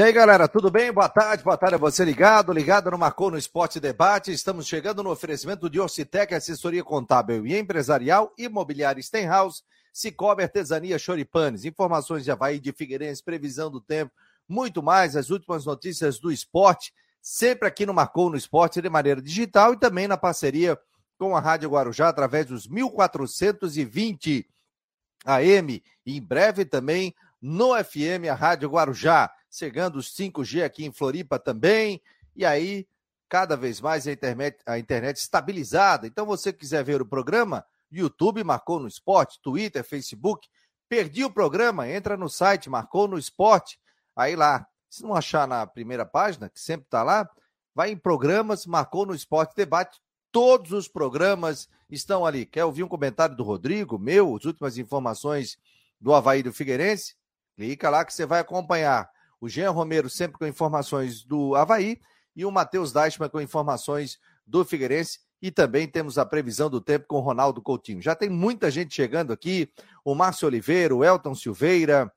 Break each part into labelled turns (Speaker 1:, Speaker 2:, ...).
Speaker 1: E aí, galera, tudo bem? Boa tarde, boa tarde a você ligado, ligado no Marcou no Esporte Debate. Estamos chegando no oferecimento de Orcitec, assessoria contábil e empresarial, imobiliária Stenhouse, Cicobi Artesania Choripanes, informações de Havaí de Figueirense, previsão do tempo, muito mais, as últimas notícias do esporte, sempre aqui no Marcou no Esporte de maneira digital e também na parceria com a Rádio Guarujá através dos 1420 AM e em breve também no FM, a Rádio Guarujá chegando os 5G aqui em Floripa também, e aí cada vez mais a internet, a internet estabilizada. Então, você quiser ver o programa, YouTube marcou no esporte, Twitter, Facebook. Perdi o programa, entra no site, marcou no esporte. Aí lá, se não achar na primeira página, que sempre está lá, vai em programas, marcou no esporte debate. Todos os programas estão ali. Quer ouvir um comentário do Rodrigo, meu, as últimas informações do Havaí do Figueirense? Clica lá que você vai acompanhar o Jean Romero sempre com informações do Havaí e o Matheus Deichmann com informações do Figueirense. E também temos a previsão do tempo com o Ronaldo Coutinho. Já tem muita gente chegando aqui: o Márcio Oliveira, o Elton Silveira,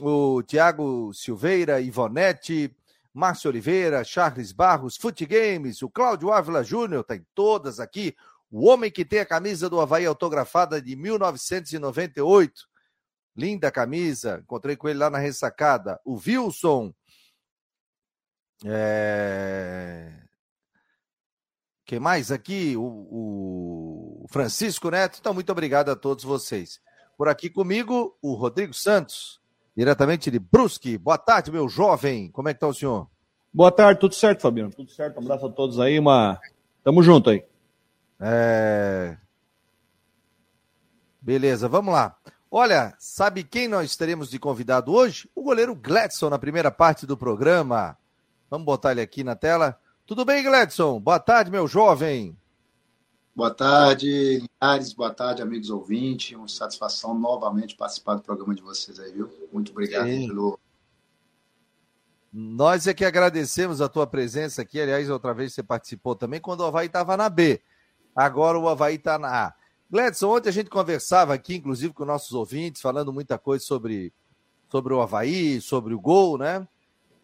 Speaker 1: o Tiago Silveira, Ivonete, Márcio Oliveira, Charles Barros, Fute Games, o Cláudio Ávila Júnior, tem todas aqui. O homem que tem a camisa do Havaí autografada de 1998. Linda camisa, encontrei com ele lá na ressacada. O Wilson. É... Quem mais aqui? O, o, Francisco Neto. Então, muito obrigado a todos vocês. Por aqui comigo, o Rodrigo Santos, diretamente de Brusque. Boa tarde, meu jovem. Como é que tá o senhor?
Speaker 2: Boa tarde, tudo certo, Fabiano? Tudo certo. Um abraço a todos aí. Uma... Tamo junto aí.
Speaker 1: É... Beleza, vamos lá. Olha, sabe quem nós teremos de convidado hoje? O goleiro Gladson, na primeira parte do programa. Vamos botar ele aqui na tela. Tudo bem, Gladson? Boa tarde, meu jovem.
Speaker 3: Boa tarde, Linhares. Boa tarde, amigos ouvintes. Uma satisfação novamente participar do programa de vocês aí, viu? Muito obrigado Sim. pelo.
Speaker 1: Nós é que agradecemos a tua presença aqui. Aliás, outra vez você participou também quando o Havaí estava na B. Agora o Havaí está na A. Gledson, ontem a gente conversava aqui, inclusive com nossos ouvintes, falando muita coisa sobre, sobre o Havaí, sobre o gol, né?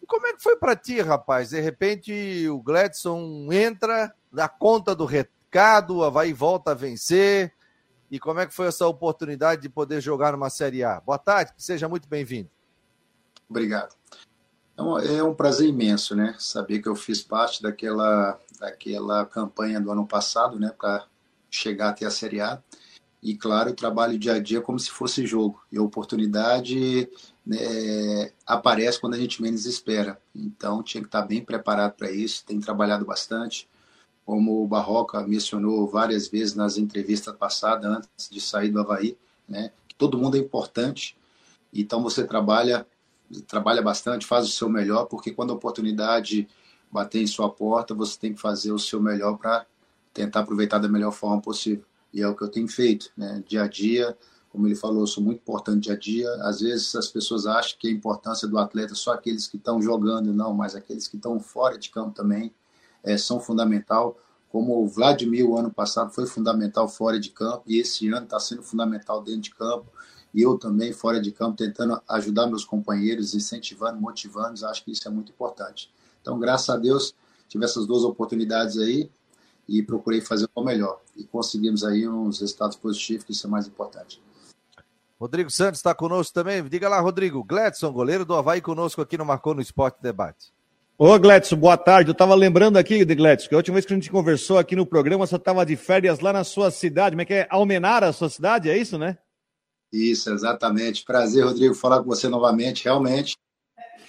Speaker 1: E como é que foi para ti, rapaz? De repente o Gledson entra, dá conta do recado, o Havaí volta a vencer. E como é que foi essa oportunidade de poder jogar numa Série A? Boa tarde, seja muito bem-vindo.
Speaker 3: Obrigado. É um prazer imenso, né? Saber que eu fiz parte daquela, daquela campanha do ano passado, né? Chegar até a Série A. E, claro, eu trabalho dia a dia como se fosse jogo. E a oportunidade né, aparece quando a gente menos espera. Então, tinha que estar bem preparado para isso. Tem trabalhado bastante. Como o Barroca mencionou várias vezes nas entrevistas passadas, antes de sair do Havaí, né, que todo mundo é importante. Então, você trabalha trabalha bastante, faz o seu melhor, porque quando a oportunidade bater em sua porta, você tem que fazer o seu melhor para tentar aproveitar da melhor forma possível. E é o que eu tenho feito, né? Dia a dia, como ele falou, eu sou muito importante dia a dia. Às vezes as pessoas acham que a importância do atleta é só aqueles que estão jogando, não, mas aqueles que estão fora de campo também é, são fundamental. Como o Vladimir, o ano passado, foi fundamental fora de campo, e esse ano está sendo fundamental dentro de campo. E eu também, fora de campo, tentando ajudar meus companheiros, incentivando, motivando, acho que isso é muito importante. Então, graças a Deus, tive essas duas oportunidades aí e procurei fazer o melhor. E conseguimos aí uns resultados positivos, que isso é mais importante.
Speaker 1: Rodrigo Santos está conosco também. Diga lá, Rodrigo. Gledson, goleiro do Havaí, conosco aqui no Marcou no Esporte Debate.
Speaker 2: Ô, Gledson, boa tarde. Eu estava lembrando aqui, de Gledson, que a última vez que a gente conversou aqui no programa, você estava de férias lá na sua cidade. Como é que é? Almenara, a sua cidade? É isso, né?
Speaker 3: Isso, exatamente. Prazer, Rodrigo, falar com você novamente. Realmente,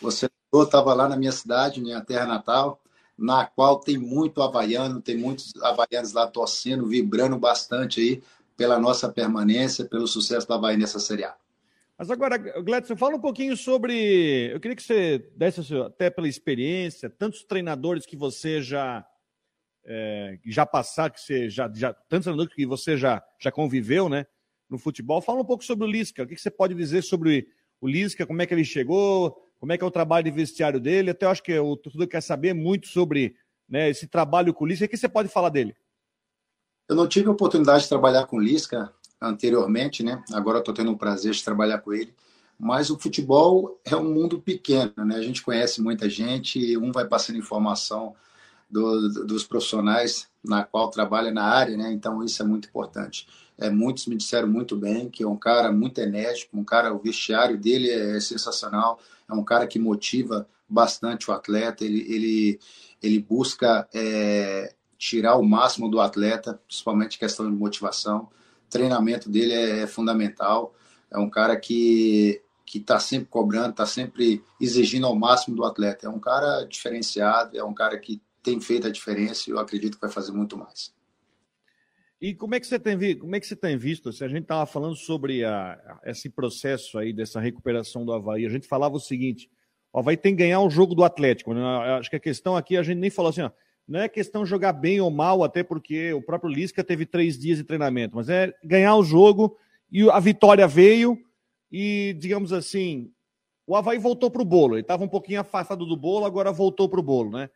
Speaker 3: você estava lá na minha cidade, minha terra natal na qual tem muito havaiano, tem muitos havaianos lá torcendo, vibrando bastante aí pela nossa permanência, pelo sucesso do Havaí nessa Série A.
Speaker 2: Mas agora, Gledson, fala um pouquinho sobre. Eu queria que você desse, até pela experiência, tantos treinadores que você já. É, já passar, que você já, já. Tantos treinadores que você já, já conviveu, né? No futebol. Fala um pouco sobre o Lisca. O que você pode dizer sobre o Lisca, como é que ele chegou, como é que é o trabalho de vestiário dele. Até acho que o torcedor quer saber muito sobre né, esse trabalho com o Lisca. O que você pode falar dele?
Speaker 3: Eu não tive a oportunidade de trabalhar com o Lisca anteriormente, né? Agora estou tendo o prazer de trabalhar com ele. Mas o futebol é um mundo pequeno, né? A gente conhece muita gente, um vai passando informação do, dos profissionais na qual trabalha na área, né? Então isso é muito importante. É, muitos me disseram muito bem que é um cara muito enérgico, um cara, o vestiário dele é sensacional, é um cara que motiva bastante o atleta, ele, ele, ele busca é, tirar o máximo do atleta, principalmente questão de motivação. O treinamento dele é, é fundamental, é um cara que que está sempre cobrando, está sempre exigindo ao máximo do atleta. É um cara diferenciado, é um cara que tem feito a diferença e eu acredito que vai fazer muito mais.
Speaker 2: E como é que você tem, como é que você tem visto? Se a gente estava falando sobre a, esse processo aí dessa recuperação do Havaí, a gente falava o seguinte: o Havaí tem que ganhar um jogo do Atlético. Né? Acho que a questão aqui, a gente nem falou assim, ó, não é questão jogar bem ou mal, até porque o próprio Lisca teve três dias de treinamento, mas é ganhar o jogo e a vitória veio e, digamos assim, o Havaí voltou para o bolo. Ele estava um pouquinho afastado do bolo, agora voltou para o bolo, né?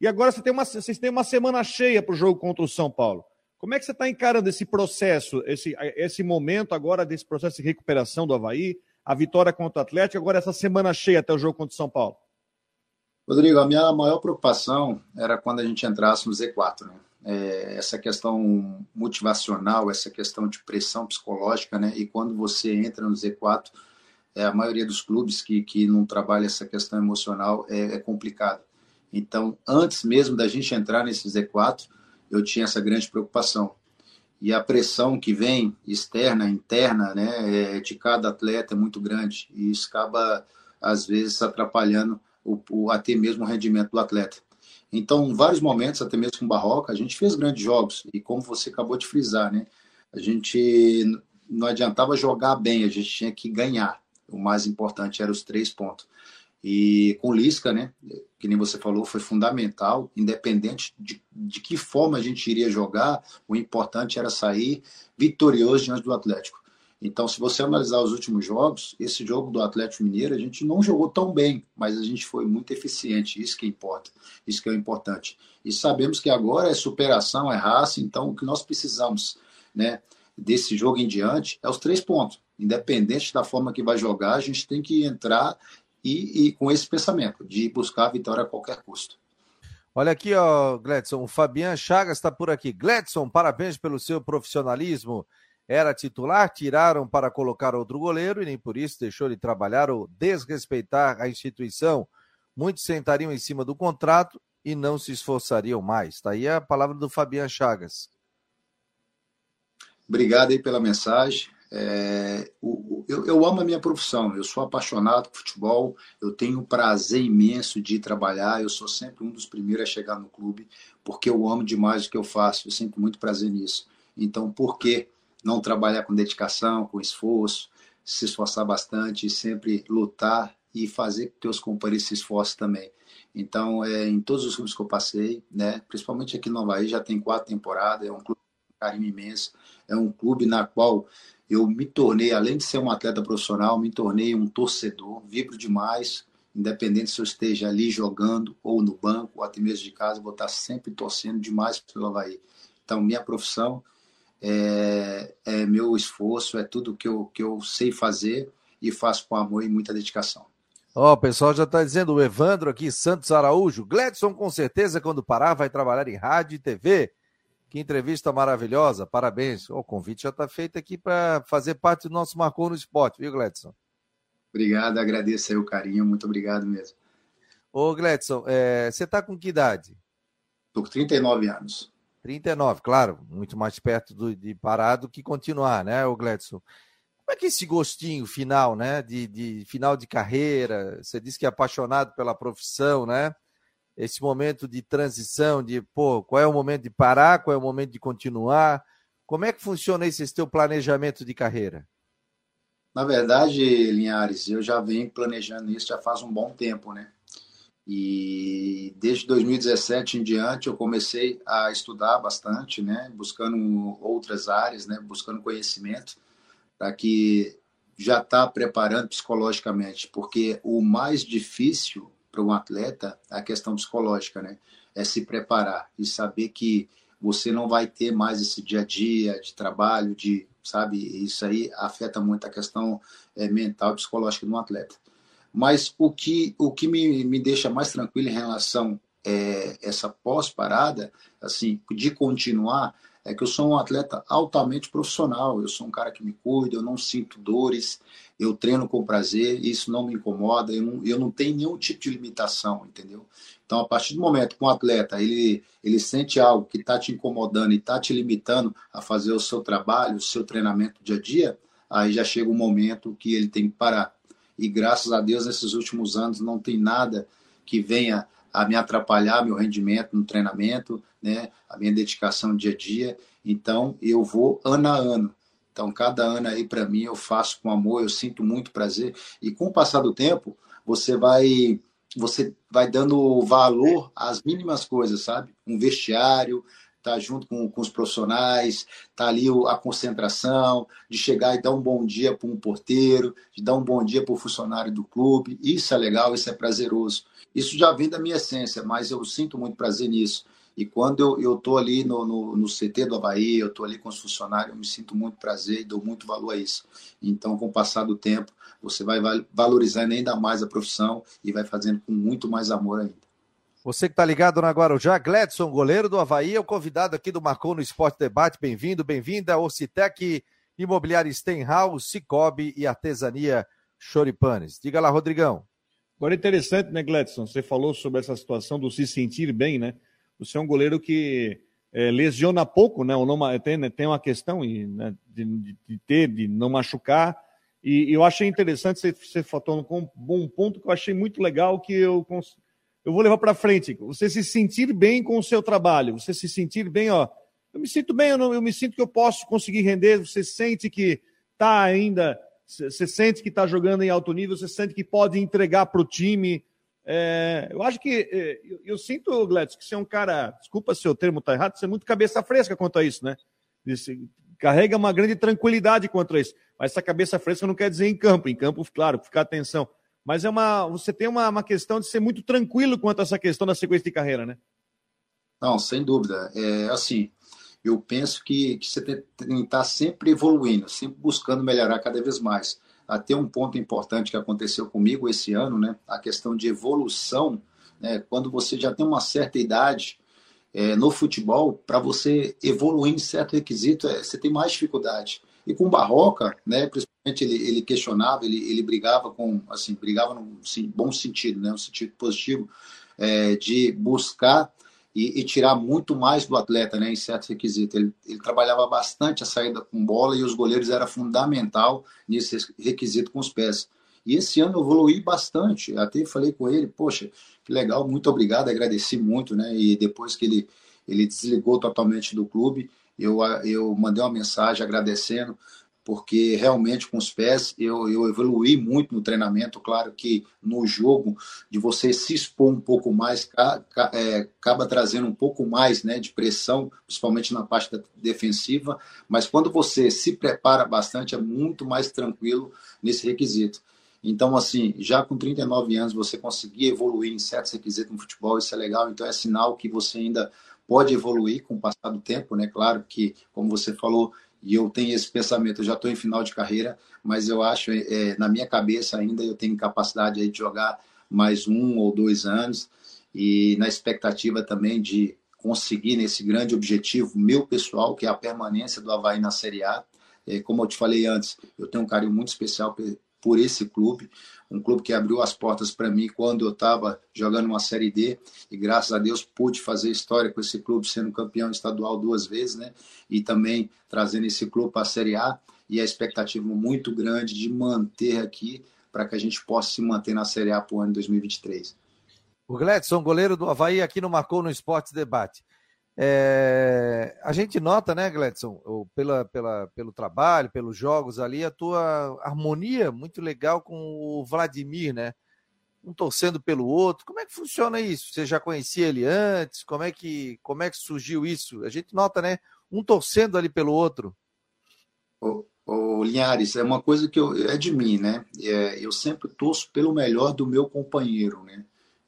Speaker 2: E agora você tem uma, vocês têm uma semana cheia para o jogo contra o São Paulo. Como é que você está encarando esse processo, esse, esse momento agora desse processo de recuperação do Havaí, a vitória contra o Atlético, agora essa semana cheia até o jogo contra o São Paulo?
Speaker 3: Rodrigo, a minha maior preocupação era quando a gente entrasse no Z4, né? É, essa questão motivacional, essa questão de pressão psicológica, né? E quando você entra no Z4, é, a maioria dos clubes que, que não trabalha essa questão emocional é, é complicado. Então, antes mesmo da gente entrar nesse Z4, eu tinha essa grande preocupação. E a pressão que vem externa, interna, né, é, de cada atleta é muito grande. E isso acaba, às vezes, atrapalhando o, o, até mesmo o rendimento do atleta. Então, em vários momentos, até mesmo com Barroca, a gente fez grandes jogos. E como você acabou de frisar, né, a gente não adiantava jogar bem, a gente tinha que ganhar. O mais importante era os três pontos. E com Lisca, né, que nem você falou, foi fundamental, independente de, de que forma a gente iria jogar, o importante era sair vitorioso diante do Atlético. Então, se você analisar os últimos jogos, esse jogo do Atlético Mineiro, a gente não jogou tão bem, mas a gente foi muito eficiente, isso que importa, isso que é importante. E sabemos que agora é superação, é raça, então o que nós precisamos, né, desse jogo em diante é os três pontos. Independente da forma que vai jogar, a gente tem que entrar e, e com esse pensamento de buscar a vitória a qualquer custo.
Speaker 1: Olha aqui, ó, Gledson, o Fabian Chagas está por aqui. Gledson, parabéns pelo seu profissionalismo. Era titular, tiraram para colocar outro goleiro e nem por isso deixou de trabalhar ou desrespeitar a instituição. Muitos sentariam em cima do contrato e não se esforçariam mais. Está aí a palavra do Fabian Chagas.
Speaker 3: Obrigado aí pela mensagem. É, o, eu, eu, amo a minha profissão, eu sou apaixonado por futebol, eu tenho um prazer imenso de trabalhar, eu sou sempre um dos primeiros a chegar no clube, porque eu amo demais o que eu faço, eu sinto muito prazer nisso. Então, por que não trabalhar com dedicação, com esforço, se esforçar bastante, sempre lutar e fazer que teus companheiros se esforcem também. Então, é, em todos os clubes que eu passei, né, principalmente aqui no Havaí, já tem quatro temporadas, é um clube carinho imenso, é um clube na qual eu me tornei, além de ser um atleta profissional, me tornei um torcedor, vibro demais, independente se eu esteja ali jogando ou no banco, ou até mesmo de casa, vou estar sempre torcendo demais pelo Havaí. Então, minha profissão é, é meu esforço, é tudo que eu, que eu sei fazer e faço com amor e muita dedicação.
Speaker 1: Ó, oh, o pessoal já está dizendo, o Evandro aqui, Santos Araújo, Gledson com certeza quando parar vai trabalhar em rádio e TV. Que entrevista maravilhosa, parabéns. O convite já está feito aqui para fazer parte do nosso Marcou no Esporte, viu, Gledson?
Speaker 3: Obrigado, agradeço aí o carinho, muito obrigado mesmo.
Speaker 1: Ô, Gledson, é, você está com que idade?
Speaker 3: Estou com 39 anos.
Speaker 1: 39, claro, muito mais perto do, de parar do que continuar, né, o Gledson? Como é que é esse gostinho final, né, de, de final de carreira? Você disse que é apaixonado pela profissão, né? Esse momento de transição, de pô, qual é o momento de parar, qual é o momento de continuar? Como é que funciona esse teu planejamento de carreira?
Speaker 3: Na verdade, Linhares, eu já venho planejando isso já faz um bom tempo, né? E desde 2017 em diante eu comecei a estudar bastante, né? Buscando outras áreas, né? Buscando conhecimento para que já está preparando psicologicamente, porque o mais difícil para um atleta a questão psicológica, né? É se preparar e saber que você não vai ter mais esse dia a dia de trabalho, de sabe? Isso aí afeta muito a questão é, mental psicológica de um atleta. Mas o que, o que me, me deixa mais tranquilo em relação é, essa pós-parada, assim, de continuar, é que eu sou um atleta altamente profissional. Eu sou um cara que me cuida, eu não sinto dores, eu treino com prazer, isso não me incomoda, eu não, eu não tenho nenhum tipo de limitação, entendeu? Então, a partir do momento que um atleta ele, ele sente algo que está te incomodando e está te limitando a fazer o seu trabalho, o seu treinamento dia a dia, aí já chega um momento que ele tem que parar. E graças a Deus, nesses últimos anos, não tem nada que venha a me atrapalhar meu rendimento no treinamento, né, a minha dedicação dia a dia. Então, eu vou ano a ano. Então, cada ano aí para mim eu faço com amor, eu sinto muito prazer. E com o passar do tempo, você vai você vai dando valor às mínimas coisas, sabe? Um vestiário, tá junto com, com os profissionais, tá ali a concentração, de chegar e dar um bom dia para um porteiro, de dar um bom dia para o funcionário do clube. Isso é legal, isso é prazeroso. Isso já vem da minha essência, mas eu sinto muito prazer nisso. E quando eu, tô ali no, no, no CT do Havaí, eu tô ali com os funcionários, eu me sinto muito prazer e dou muito valor a isso. Então, com o passar do tempo, você vai valorizando ainda mais a profissão e vai fazendo com muito mais amor ainda.
Speaker 1: Você que está ligado na Guarujá, Gledson, goleiro do Havaí, é o convidado aqui do Marcou no Esporte Debate. Bem-vindo, bem-vinda. Ocitec, Imobiliária Stenhouse, Cicobi e Artesania Choripanes. Diga lá, Rodrigão.
Speaker 2: Agora é interessante, né, Gledson? Você falou sobre essa situação do se sentir bem, né? Você é um goleiro que é, lesiona pouco, né? Ou não, tem, né, tem uma questão né, de, de, ter, de não machucar. E, eu achei interessante você, você falou com um bom ponto que eu achei muito legal que eu, eu vou levar para frente. Você se sentir bem com o seu trabalho, você se sentir bem, ó. Eu me sinto bem, eu, não, eu me sinto que eu posso conseguir render. Você sente que está ainda você sente que está jogando em alto nível, você sente que pode entregar para o time. É, eu acho que é, eu, eu, sinto, Gladys, que você é um cara, desculpa se o termo está errado, você é muito cabeça fresca quanto a isso, né? Carrega uma grande tranquilidade quanto a isso. Mas essa cabeça fresca não quer dizer em campo. Em campo, claro, ficar atenção. Mas é uma, você tem uma, uma questão de ser muito tranquilo quanto a essa questão da sequência de carreira, né?
Speaker 3: Não, sem dúvida. É assim, eu penso que, que você tem que estar sempre evoluindo, sempre buscando melhorar cada vez mais. Até um ponto importante que aconteceu comigo esse ano, né? A questão de evolução, né? Quando você já tem uma certa idade é, no futebol, para você evoluir em certo requisito, é, você tem mais dificuldade. E com Barroca, né? Principalmente ele, ele questionava, ele, ele brigava com, assim, brigava num sim, bom sentido, né? Um sentido positivo é, de buscar e, e, tirar muito mais do atleta, né, em certos requisitos. Ele, ele, trabalhava bastante a saída com bola e os goleiros era fundamental nesse requisito com os pés. E esse ano eu evolui bastante. Até falei com ele, poxa, que legal, muito obrigado, agradeci muito, né? E depois que ele, ele desligou totalmente do clube, eu, eu mandei uma mensagem agradecendo porque realmente com os pés eu, eu evoluí muito no treinamento. Claro que no jogo, de você se expor um pouco mais, é, acaba trazendo um pouco mais né, de pressão, principalmente na parte defensiva, mas quando você se prepara bastante, é muito mais tranquilo nesse requisito. Então, assim, já com 39 anos, você conseguir evoluir em certos requisitos no futebol, isso é legal. Então, é sinal que você ainda pode evoluir com o passar do tempo, né? Claro que, como você falou, e eu tenho esse pensamento, eu já estou em final de carreira, mas eu acho, é, na minha cabeça ainda, eu tenho capacidade aí de jogar mais um ou dois anos, e na expectativa também de conseguir nesse grande objetivo meu pessoal, que é a permanência do Havaí na Série A. É, como eu te falei antes, eu tenho um carinho muito especial por esse clube, um clube que abriu as portas para mim quando eu estava jogando uma Série D e graças a Deus pude fazer história com esse clube, sendo campeão estadual duas vezes, né? E também trazendo esse clube para a Série A e a expectativa muito grande de manter aqui para que a gente possa se manter na Série A para o ano 2023.
Speaker 1: O Gledson, goleiro do Havaí, aqui no Marcou no Esportes Debate. É, a gente nota, né, Gledson, pela, pela, pelo trabalho, pelos jogos ali, a tua harmonia muito legal com o Vladimir, né? Um torcendo pelo outro. Como é que funciona isso? Você já conhecia ele antes? Como é que, como é que surgiu isso? A gente nota, né? Um torcendo ali pelo outro.
Speaker 3: Ô Linhares, é uma coisa que eu, é de mim, né? É, eu sempre torço pelo melhor do meu companheiro, né?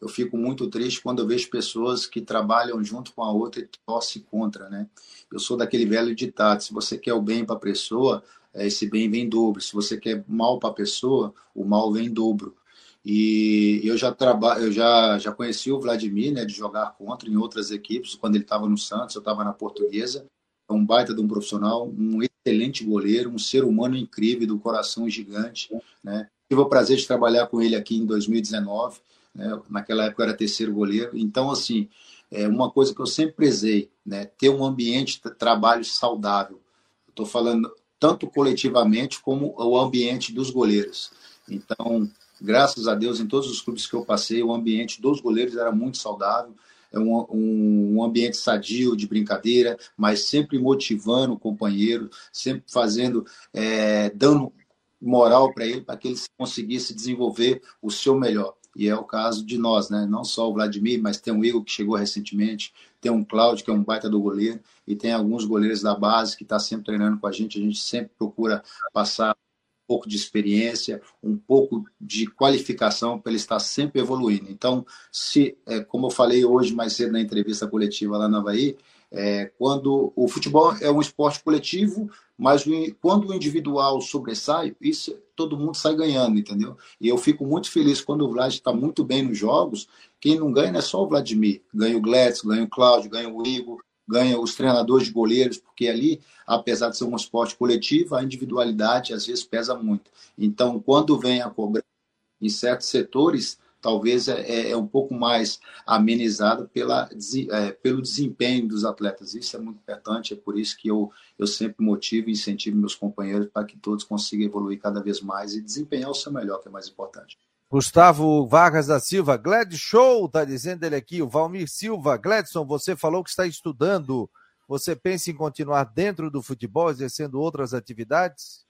Speaker 3: Eu fico muito triste quando eu vejo pessoas que trabalham junto com a outra e torcem contra, né? Eu sou daquele velho ditado: se você quer o bem para a pessoa, é, esse bem vem em dobro. Se você quer mal para a pessoa, o mal vem em dobro. E eu já trabalho, eu já, já conheci o Vladimir, né, de jogar contra em outras equipes, quando ele estava no Santos, eu estava na Portuguesa. É um baita de um profissional, um excelente goleiro, um ser humano incrível, do coração gigante, né? Tive o prazer de trabalhar com ele aqui em 2019, né? naquela época era terceiro goleiro. Então, assim, é uma coisa que eu sempre prezei, né? Ter um ambiente de trabalho saudável. Estou falando tanto coletivamente como o ambiente dos goleiros. Então, graças a Deus, em todos os clubes que eu passei, o ambiente dos goleiros era muito saudável, é um, um, um, ambiente sadio de brincadeira, mas sempre motivando o companheiro, sempre fazendo, é, dando moral para ele, para que ele conseguisse desenvolver o seu melhor. E é o caso de nós, né? Não só o Vladimir, mas tem o Igor que chegou recentemente, tem um Cláudio que é um baita do goleiro, e tem alguns goleiros da base que está sempre treinando com a gente. A gente sempre procura passar pouco de experiência, um pouco de qualificação para ele estar sempre evoluindo. Então, se, é, como eu falei hoje mais cedo na entrevista coletiva lá na Havaí, é, quando o futebol é um esporte coletivo, mas quando o individual sobressai, isso todo mundo sai ganhando, entendeu? E eu fico muito feliz quando o Vlad está muito bem nos jogos. Quem não ganha não é só o Vladimir, ganha o Gladys, ganha o Cláudio, ganha o Igor, ganha os treinadores de goleiros, porque ali, apesar de ser um esporte coletivo, a individualidade às vezes pesa muito. Então, quando vem a cobrança em certos setores, talvez é, é, é um pouco mais amenizado pela, é, pelo desempenho dos atletas. Isso é muito importante, é por isso que eu, eu sempre motivo e incentivo meus companheiros para que todos consigam evoluir cada vez mais e desempenhar o seu melhor, que é mais importante.
Speaker 1: Gustavo Vargas da Silva, Gled Show, tá dizendo ele aqui, o Valmir Silva, Gledson, você falou que está estudando, você pensa em continuar dentro do futebol, exercendo outras atividades?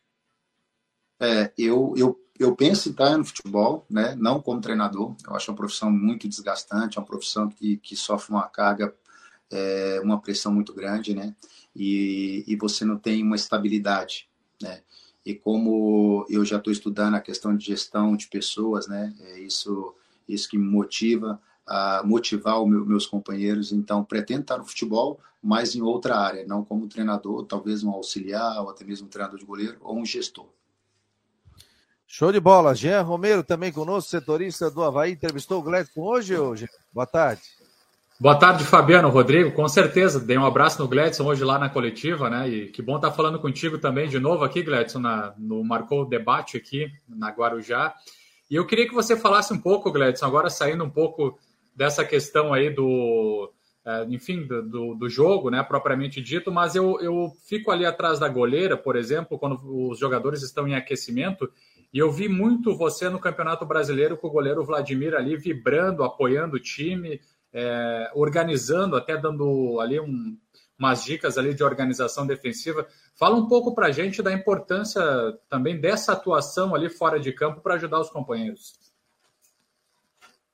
Speaker 3: É, eu, eu, eu penso em estar no futebol, né? não como treinador, eu acho uma profissão muito desgastante, é uma profissão que, que sofre uma carga, é, uma pressão muito grande, né? E, e você não tem uma estabilidade, né? e como eu já estou estudando a questão de gestão de pessoas, né? É isso, isso que me motiva a motivar os meu, meus companheiros. Então, pretendo estar no futebol, mas em outra área, não como treinador, talvez um auxiliar, ou até mesmo um treinador de goleiro, ou um gestor.
Speaker 1: Show de bola. Jean Romero também conosco, setorista do Havaí, entrevistou o Gledson hoje, hoje. Boa tarde.
Speaker 4: Boa tarde, Fabiano, Rodrigo. Com certeza, dei um abraço no Gledson hoje lá na coletiva, né? E que bom estar falando contigo também de novo aqui, Gledson, na, no Marcou o Debate aqui na Guarujá. E eu queria que você falasse um pouco, Gledson, agora saindo um pouco dessa questão aí do, é, enfim, do, do, jogo, né, propriamente dito, mas eu, eu fico ali atrás da goleira, por exemplo, quando os jogadores estão em aquecimento, e eu vi muito você no Campeonato Brasileiro com o goleiro Vladimir ali vibrando, apoiando o time, é, organizando, até dando ali um, umas dicas ali de organização defensiva. Fala um pouco para a gente da importância também dessa atuação ali fora de campo para ajudar os companheiros.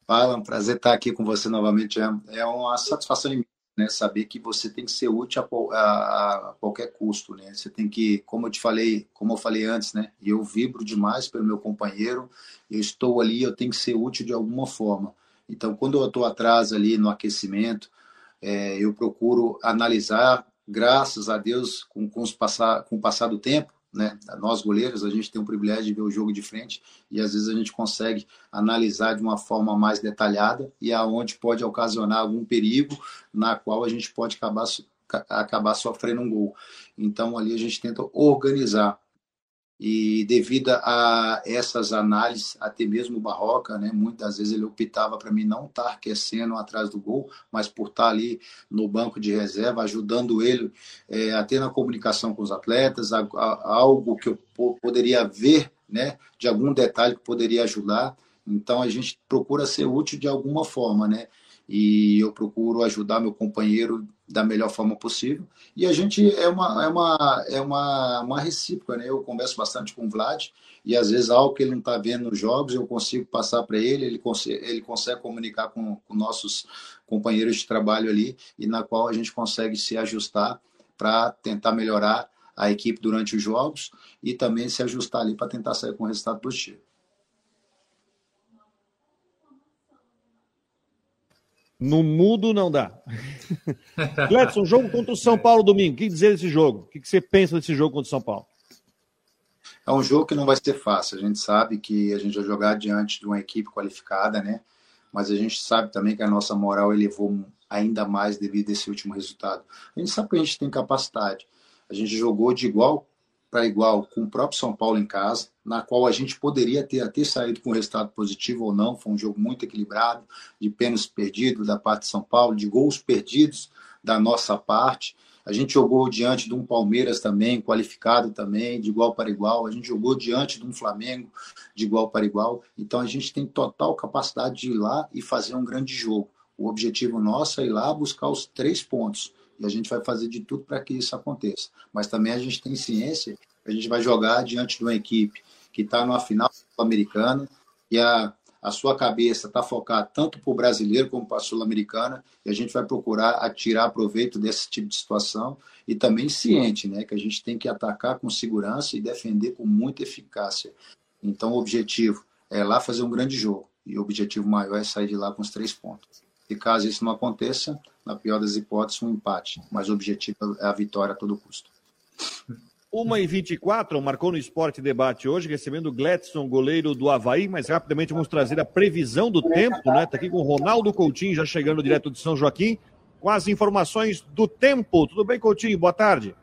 Speaker 3: Fala, um prazer estar aqui com você novamente. É, é uma satisfação imensa né, saber que você tem que ser útil a, a, a, qualquer custo, né? Você tem que, como eu te falei, como eu falei antes, né? Eu vibro demais pelo meu companheiro, eu estou ali, eu tenho que ser útil de alguma forma. Então, quando eu estou atrás ali no aquecimento, é, eu procuro analisar, graças a Deus, com, com, os passar, com o passar do tempo, né? Nós goleiros, a gente tem o privilégio de ver o jogo de frente e às vezes a gente consegue analisar de uma forma mais detalhada e aonde pode ocasionar algum perigo na qual a gente pode acabar acabar sofrendo um gol. Então ali a gente tenta organizar e devido a essas análises, até mesmo o Barroca, né, muitas vezes ele optava para mim não estar aquecendo atrás do gol, mas por estar ali no banco de reserva, ajudando ele é, a ter na comunicação com os atletas, a, a, algo que eu poderia ver, né, de algum detalhe que poderia ajudar. Então a gente procura ser útil de alguma forma, né? E eu procuro ajudar meu companheiro da melhor forma possível. E a gente é uma, é uma, é uma, uma recíproca, né? Eu converso bastante com o Vlad e às vezes algo que ele não está vendo nos jogos eu consigo passar para ele, ele consegue, ele consegue comunicar com, com nossos companheiros de trabalho ali e na qual a gente consegue se ajustar para tentar melhorar a equipe durante os jogos e também se ajustar ali para tentar sair com um resultado positivo.
Speaker 2: No mudo não dá. Gledson, jogo contra o São Paulo domingo. O que dizer desse jogo? O que você pensa desse jogo contra o São Paulo?
Speaker 3: É um jogo que não vai ser fácil. A gente sabe que a gente vai jogar diante de uma equipe qualificada, né? Mas a gente sabe também que a nossa moral elevou ainda mais devido a esse último resultado. A gente sabe que a gente tem capacidade. A gente jogou de igual para igual com o próprio São Paulo em casa, na qual a gente poderia ter até saído com resultado positivo ou não. Foi um jogo muito equilibrado, de pênaltis perdidos da parte de São Paulo, de gols perdidos da nossa parte. A gente jogou diante de um Palmeiras também, qualificado também, de igual para igual. A gente jogou diante de um Flamengo, de igual para igual. Então a gente tem total capacidade de ir lá e fazer um grande jogo. O objetivo nosso é ir lá buscar os três pontos. E a gente vai fazer de tudo para que isso aconteça. Mas também a gente tem ciência a gente vai jogar diante de uma equipe que está numa final sul-americana e a, a sua cabeça está focada tanto para o brasileiro como para a sul-americana e a gente vai procurar atirar proveito desse tipo de situação e também ciente, né, que a gente tem que atacar com segurança e defender com muita eficácia. Então o objetivo é lá fazer um grande jogo e o objetivo maior é sair de lá com os três pontos. E caso isso não aconteça, na pior das hipóteses, um empate. Mas o objetivo é a vitória a todo custo.
Speaker 2: 1 e 24 marcou no Esporte Debate hoje, recebendo o Gladson, goleiro do Havaí, mas rapidamente vamos trazer a previsão do tempo, né? Está aqui com o Ronaldo Coutinho, já chegando direto de São Joaquim, com as informações do tempo. Tudo bem, Coutinho? Boa tarde.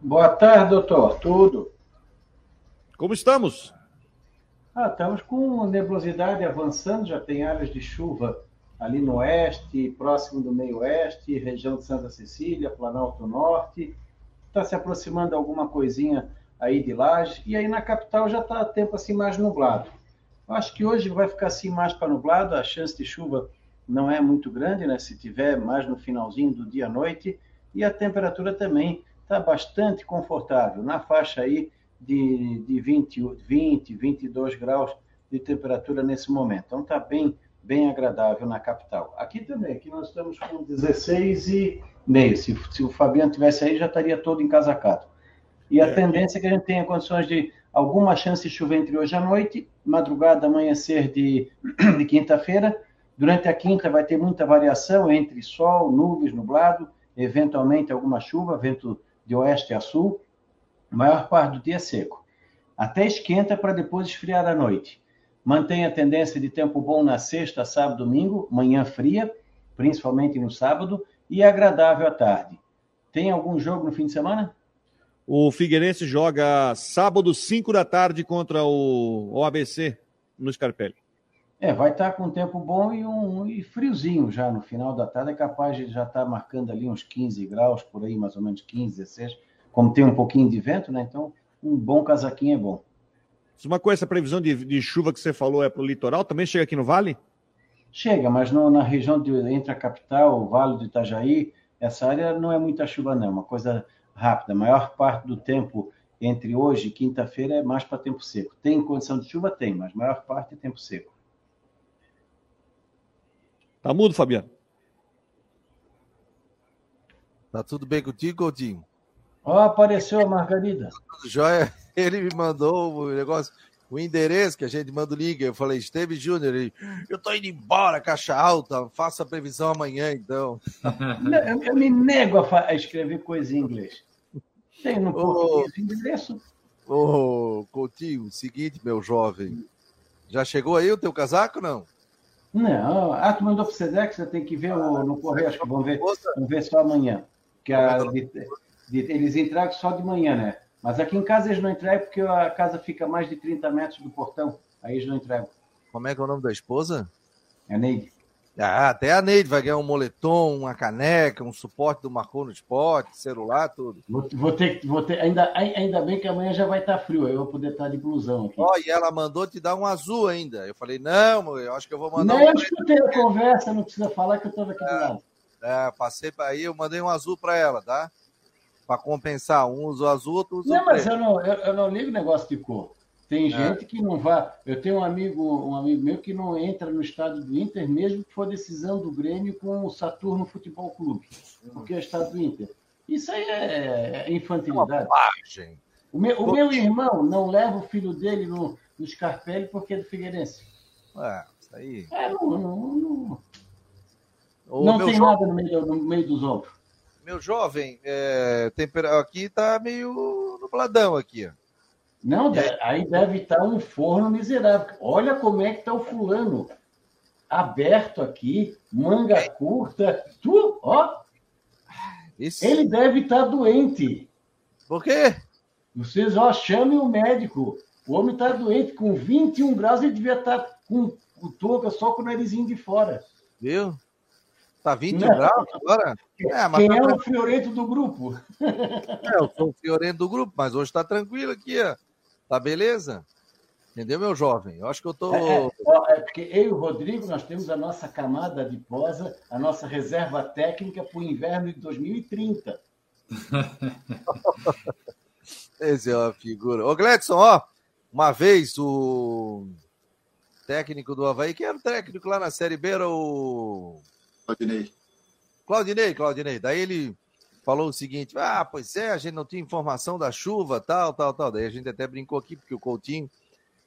Speaker 5: Boa tarde, doutor. Tudo.
Speaker 2: Como estamos?
Speaker 5: Ah, estamos com nebulosidade avançando, já tem áreas de chuva ali no oeste, próximo do meio-oeste, região de Santa Cecília, Planalto Norte. Está se aproximando alguma coisinha aí de Laje. E aí na capital já está tempo assim mais nublado. Eu acho que hoje vai ficar assim mais para nublado, a chance de chuva não é muito grande, né? Se tiver mais no finalzinho do dia à noite. E a temperatura também está bastante confortável, na faixa aí de, de 20, 20, 22 graus de temperatura nesse momento. Então está bem bem agradável na capital. Aqui também, aqui nós estamos com 16 e meio. Se, se o Fabiano tivesse aí, já estaria todo encasacado. E a é. tendência é que a gente tenha condições de alguma chance de chover entre hoje à noite, madrugada, amanhecer de, de quinta-feira. Durante a quinta vai ter muita variação entre sol, nuvens, nublado, eventualmente alguma chuva, vento de oeste a sul. A maior parte do dia é seco. Até esquenta para depois esfriar à noite mantém a tendência de tempo bom na sexta, sábado, domingo, manhã fria, principalmente no sábado, e agradável à tarde. Tem algum jogo no fim de semana?
Speaker 2: O Figueirense joga sábado, 5 da tarde, contra o ABC no Scarpelli.
Speaker 5: É, vai estar com tempo bom e um e friozinho já no final da tarde. É capaz de já estar marcando ali uns 15 graus, por aí, mais ou menos 15, 16. Como tem um pouquinho de vento, né? Então, um bom casaquinho é bom.
Speaker 2: Uma coisa, essa previsão de, de chuva que você falou é para o litoral, também chega aqui no Vale?
Speaker 5: Chega, mas no, na região de, entre a capital, o Vale do Itajaí, essa área não é muita chuva, não, é uma coisa rápida. A maior parte do tempo entre hoje e quinta-feira é mais para tempo seco. Tem condição de chuva? Tem, mas a maior parte é tempo seco.
Speaker 2: Tá mudo, Fabiano?
Speaker 1: Tá tudo bem contigo, Godinho?
Speaker 5: Ó, oh, apareceu a Margarida.
Speaker 1: Jóia ele me mandou o negócio, o endereço que a gente manda o liga. Eu falei, Esteve Júnior, ele, eu tô indo embora, caixa alta, faça a previsão amanhã, então.
Speaker 5: Eu, eu me nego a, a, escrever coisa em inglês. Tem no português o endereço.
Speaker 1: Ô, Coutinho, seguinte, meu jovem. Já chegou aí o teu casaco, não?
Speaker 5: Não, ah, tu mandou pro Sedex, você tem que ver o, no correio, acho que vamos ver, vamos ver só amanhã. Que a, de, de, eles entregam só de manhã, né? Mas aqui em casa eles não entregam porque a casa fica a mais de 30 metros do portão. Aí eles não entregam.
Speaker 1: Como é que é o nome da esposa?
Speaker 5: É Neide.
Speaker 1: Ah, até a Neide vai ganhar um moletom, uma caneca, um suporte do Marcou no Esporte, celular, tudo.
Speaker 5: Vou, vou, ter, vou ter, ainda, ainda bem que amanhã já vai estar frio, aí eu vou poder estar de blusão aqui.
Speaker 1: Ó, oh, e ela mandou te dar um azul ainda. Eu falei, não, eu acho que eu vou mandar
Speaker 5: não, um. Não, eu escutei a conversa, não precisa falar que eu estou aqui é, do lado.
Speaker 1: É, passei para aí, eu mandei um azul para ela, tá? Para compensar. Um usa azul, outro usa
Speaker 5: não, mas eu não, eu, eu não ligo negócio de cor. Tem é. gente que não vai. Eu tenho um amigo, um amigo meu que não entra no estádio do Inter, mesmo que for decisão do Grêmio com o Saturno Futebol Clube, porque é estado do Inter. Isso aí é, é infantilidade. É o, meu, o meu irmão não leva o filho dele no, no Scarpelli porque é do Figueirense.
Speaker 1: É, isso aí.
Speaker 5: É, não, não, não, não tem jovem, nada no meio, no meio dos ombros.
Speaker 1: Meu jovem, é, tempera... aqui tá meio nubladão aqui. Ó.
Speaker 5: Não, aí deve estar um forno miserável. Olha como é que está o fulano. Aberto aqui, manga curta, tu, ó. Isso. Ele deve estar doente.
Speaker 1: Por quê?
Speaker 5: Vocês, ó, chamem o médico. O homem está doente, com 21 graus, ele devia estar com o touca só com o narizinho de fora.
Speaker 1: Viu? Tá 20 Não. graus agora?
Speaker 5: É, Quem tá é o friorento do grupo?
Speaker 1: É, eu sou o friorento do grupo, mas hoje está tranquilo aqui, ó. Tá beleza? Entendeu, meu jovem? Eu acho que eu tô.
Speaker 5: É, é, é porque eu e o Rodrigo, nós temos a nossa camada de posa, a nossa reserva técnica para o inverno de 2030.
Speaker 1: Esse é uma figura. Ô, Gledson, ó, uma vez o técnico do Havaí, que era o técnico lá na Série B, era o.
Speaker 3: Claudinei.
Speaker 1: Claudinei, Claudinei. Daí ele falou o seguinte: ah, pois é, a gente não tinha informação da chuva, tal, tal, tal. Daí a gente até brincou aqui, porque o Coutinho,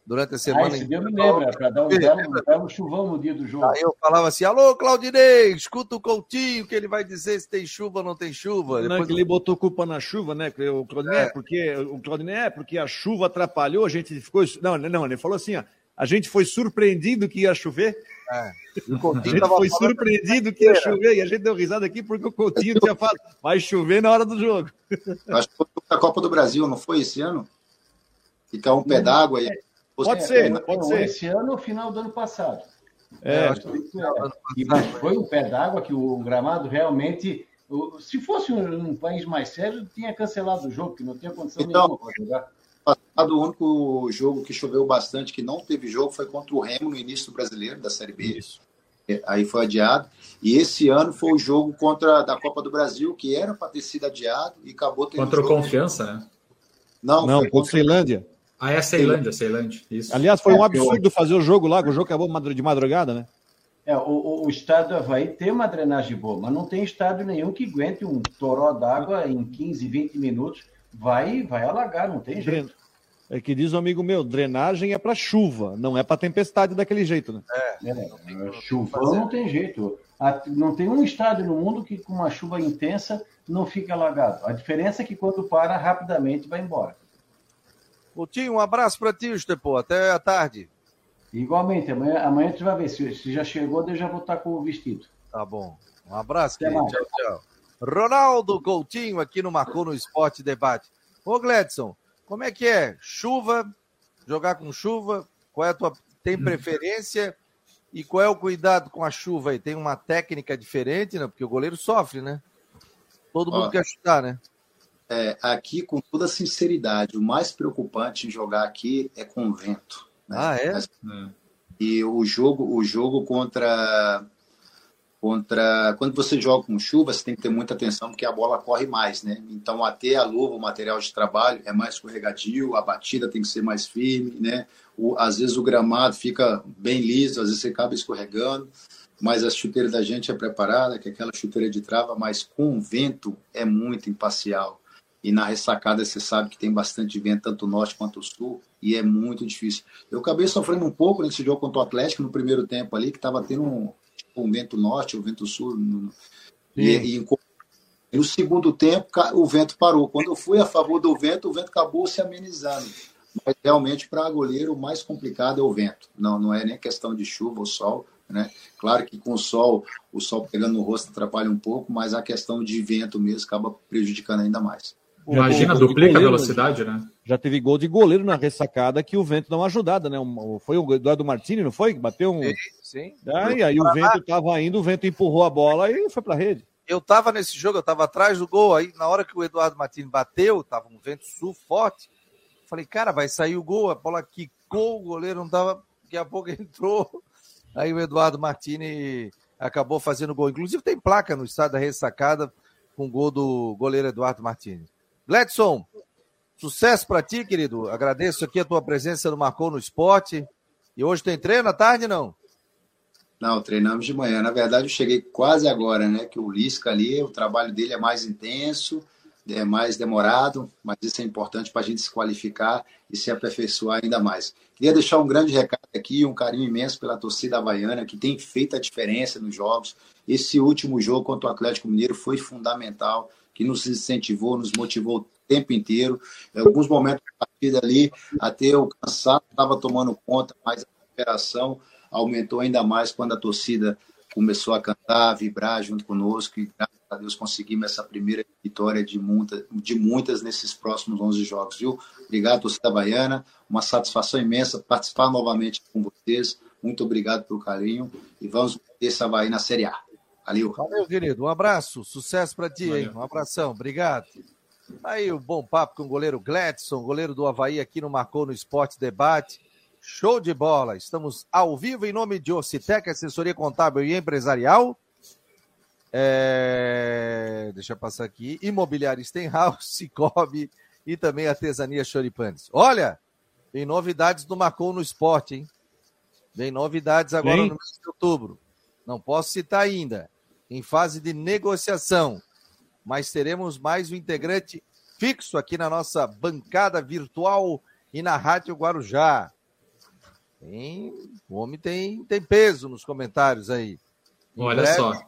Speaker 1: durante a semana. Ah,
Speaker 5: esse dia me lembra, para dar um belo, chuvão no dia do jogo.
Speaker 1: Aí eu falava assim: alô, Claudinei, escuta o Coutinho, que ele vai dizer se tem chuva ou não tem chuva.
Speaker 2: Não, Depois... que ele botou culpa na chuva, né? O Claudinei, é. porque, o Claudinei é porque a chuva atrapalhou, a gente ficou. Não, não, ele falou assim: ó, a gente foi surpreendido que ia chover. É. O Coutinho a gente foi surpreendido que ia chover e a gente deu risada aqui porque o Coutinho tinha falado, vai chover na hora do jogo.
Speaker 3: Acho que foi a Copa do Brasil, não foi esse ano? Caiu um pé d'água aí.
Speaker 5: Pode ser, pode ser. Esse ano ou final do ano passado. É, é que foi um pé d'água que o gramado realmente. Se fosse um país mais sério, tinha cancelado o jogo, que não tinha condição então, nenhuma para jogar
Speaker 3: passado, o único jogo que choveu bastante, que não teve jogo, foi contra o Remo no início do brasileiro, da Série B. Isso. É, aí foi adiado. E esse ano foi o jogo contra da Copa do Brasil, que era para ter sido adiado e acabou
Speaker 4: tendo. Contra o Confiança, né?
Speaker 2: Não, não contra a Ceilândia.
Speaker 4: Ah, é Ceilândia, Ceilândia. Isso.
Speaker 2: Aliás, foi um é, absurdo fazer o jogo lá, o jogo acabou de madrugada, né?
Speaker 5: É, o, o estado do Havaí tem uma drenagem boa, mas não tem estado nenhum que aguente um toró d'água em 15, 20 minutos vai, vai alagar, não tem jeito.
Speaker 2: É que diz um amigo meu, drenagem é para chuva, não é para tempestade daquele jeito, né?
Speaker 5: É, é chuvão não tem jeito. Não tem um estado no mundo que com uma chuva intensa não fica alagado. A diferença é que quando para, rapidamente vai embora.
Speaker 1: Coutinho, um abraço para ti, Estepô. Até a tarde.
Speaker 5: Igualmente, amanhã, amanhã a gente vai ver. Se, se já chegou, eu já vou estar com o vestido.
Speaker 1: Tá bom. Um abraço, querido. Tchau, tchau. Ronaldo Coutinho aqui no Marcou no Esporte Debate. Ô, Gledson, como é que é? Chuva, jogar com chuva? Qual é a tua. Tem hum. preferência? E qual é o cuidado com a chuva aí? Tem uma técnica diferente, né? Porque o goleiro sofre, né? Todo mundo Ó, quer chutar, né?
Speaker 3: É, aqui, com toda sinceridade, o mais preocupante em jogar aqui é com o vento.
Speaker 1: Né? Ah, é?
Speaker 3: E o jogo, o jogo contra contra quando você joga com chuva, você tem que ter muita atenção porque a bola corre mais, né? Então até a luva, o material de trabalho é mais escorregadio, a batida tem que ser mais firme, né? O, às vezes o gramado fica bem liso, às vezes você acaba escorregando, mas a chuteira da gente é preparada, que é aquela chuteira de trava, mas com o vento é muito imparcial. E na ressacada você sabe que tem bastante vento, tanto norte quanto sul, e é muito difícil. Eu acabei sofrendo um pouco nesse jogo contra o Atlético no primeiro tempo ali, que estava tendo um, o vento norte, o vento sul. E, e, no segundo tempo, o vento parou. Quando eu fui a favor do vento, o vento acabou se amenizando. Mas realmente, para goleiro, o mais complicado é o vento. Não, não é nem questão de chuva ou sol. Né? Claro que com o sol, o sol pegando no rosto atrapalha um pouco, mas a questão de vento mesmo acaba prejudicando ainda mais.
Speaker 4: Imagina, duplica a velocidade, né?
Speaker 2: Já teve gol de goleiro na ressacada que o vento deu uma ajudada, né? Foi o Eduardo Martini, não foi? Bateu um. Sim. Sim. Ah, aí o vento estava indo, o vento empurrou a bola e foi para a rede.
Speaker 1: Eu estava nesse jogo, eu estava atrás do gol. Aí, na hora que o Eduardo Martini bateu, estava um vento sul forte. Falei, cara, vai sair o gol. A bola quicou, o goleiro não estava. Daqui a pouco entrou. Aí o Eduardo Martini acabou fazendo gol. Inclusive, tem placa no estado da ressacada com o gol do goleiro Eduardo Martini. Gledson, sucesso para ti, querido. Agradeço aqui a tua presença no Marcou no Esporte. E hoje tem treino à tarde, não?
Speaker 3: Não, treinamos de manhã. Na verdade, eu cheguei quase agora, né? Que o Lisca ali, o trabalho dele é mais intenso. é mais demorado, mas isso é importante para a gente se qualificar e se aperfeiçoar ainda mais. Queria deixar um grande recado aqui, um carinho imenso pela torcida havaiana, que tem feito a diferença nos jogos. Esse último jogo contra o Atlético Mineiro foi fundamental, que nos incentivou, nos motivou o tempo inteiro. Em alguns momentos da partida ali, até o cansado estava tomando conta, mas a recuperação aumentou ainda mais quando a torcida começou a cantar, a vibrar junto conosco e graças a Deus conseguimos essa primeira vitória de, muita, de muitas nesses próximos 11 jogos, viu? Obrigado, torcida baiana, uma satisfação imensa participar novamente com vocês, muito obrigado pelo carinho e vamos ter essa Bahia na Série A. Valeu.
Speaker 1: Valeu, querido. Um abraço, sucesso para ti, hein? Um abração, obrigado. Aí o bom papo com o goleiro Gladson, goleiro do Havaí aqui no Marcou no Esporte Debate. Show de bola! Estamos ao vivo em nome de Ocitec, assessoria contábil e empresarial. É... Deixa eu passar aqui. Imobiliário Stenhouse, Cicobi e também Artesania Choripanes. Olha, tem novidades do Marcou no Esporte, hein? Vem novidades agora no mês de outubro. Não posso citar ainda. Em fase de negociação. Mas teremos mais um integrante fixo aqui na nossa bancada virtual e na Rádio Guarujá. Tem, o homem tem, tem peso nos comentários aí.
Speaker 4: Em Olha breve, só.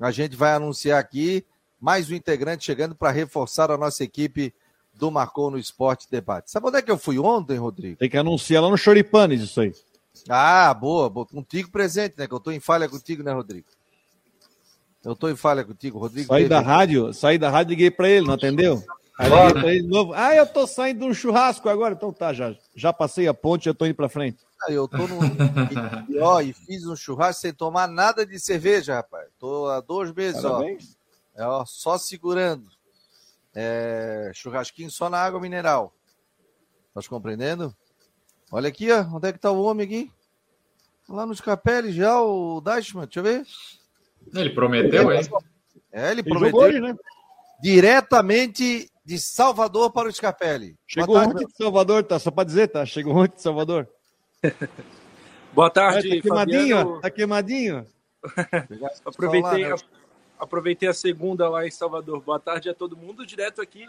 Speaker 1: A gente vai anunciar aqui mais um integrante chegando para reforçar a nossa equipe do Marcou no Esporte Debate. Sabe onde é que eu fui ontem, Rodrigo?
Speaker 2: Tem que anunciar lá no Choripanes isso aí.
Speaker 1: Ah, boa, boa. Contigo presente, né? Que eu tô em falha contigo, né, Rodrigo? Eu tô em falha contigo, Rodrigo.
Speaker 2: Saí da rádio, saí da rádio, liguei para ele, não atendeu? Aí pra ele de novo. Ah, eu tô saindo de um churrasco agora. Então tá, já, já passei a ponte, já tô indo pra frente.
Speaker 1: Ah, eu tô no. e, ó, e fiz um churrasco sem tomar nada de cerveja, rapaz. Tô há dois meses, Parabéns. ó. É, ó. Só segurando. É, churrasquinho só na água mineral. Tá compreendendo? Olha aqui, ó. Onde é que tá o homem aqui? Lá no Scapelli já, o Dashman, deixa eu ver.
Speaker 4: Ele prometeu, hein?
Speaker 1: É, ele, ele prometeu. Hoje, né? Diretamente de Salvador para o Scapelli.
Speaker 2: Chegou ontem de Salvador, tá? Só para dizer, tá? Chegou ontem de Salvador.
Speaker 6: Boa tarde,
Speaker 2: tá queimadinho, Fabiano. Tá queimadinho?
Speaker 6: aproveitei, a, aproveitei a segunda lá em Salvador. Boa tarde a todo mundo, direto aqui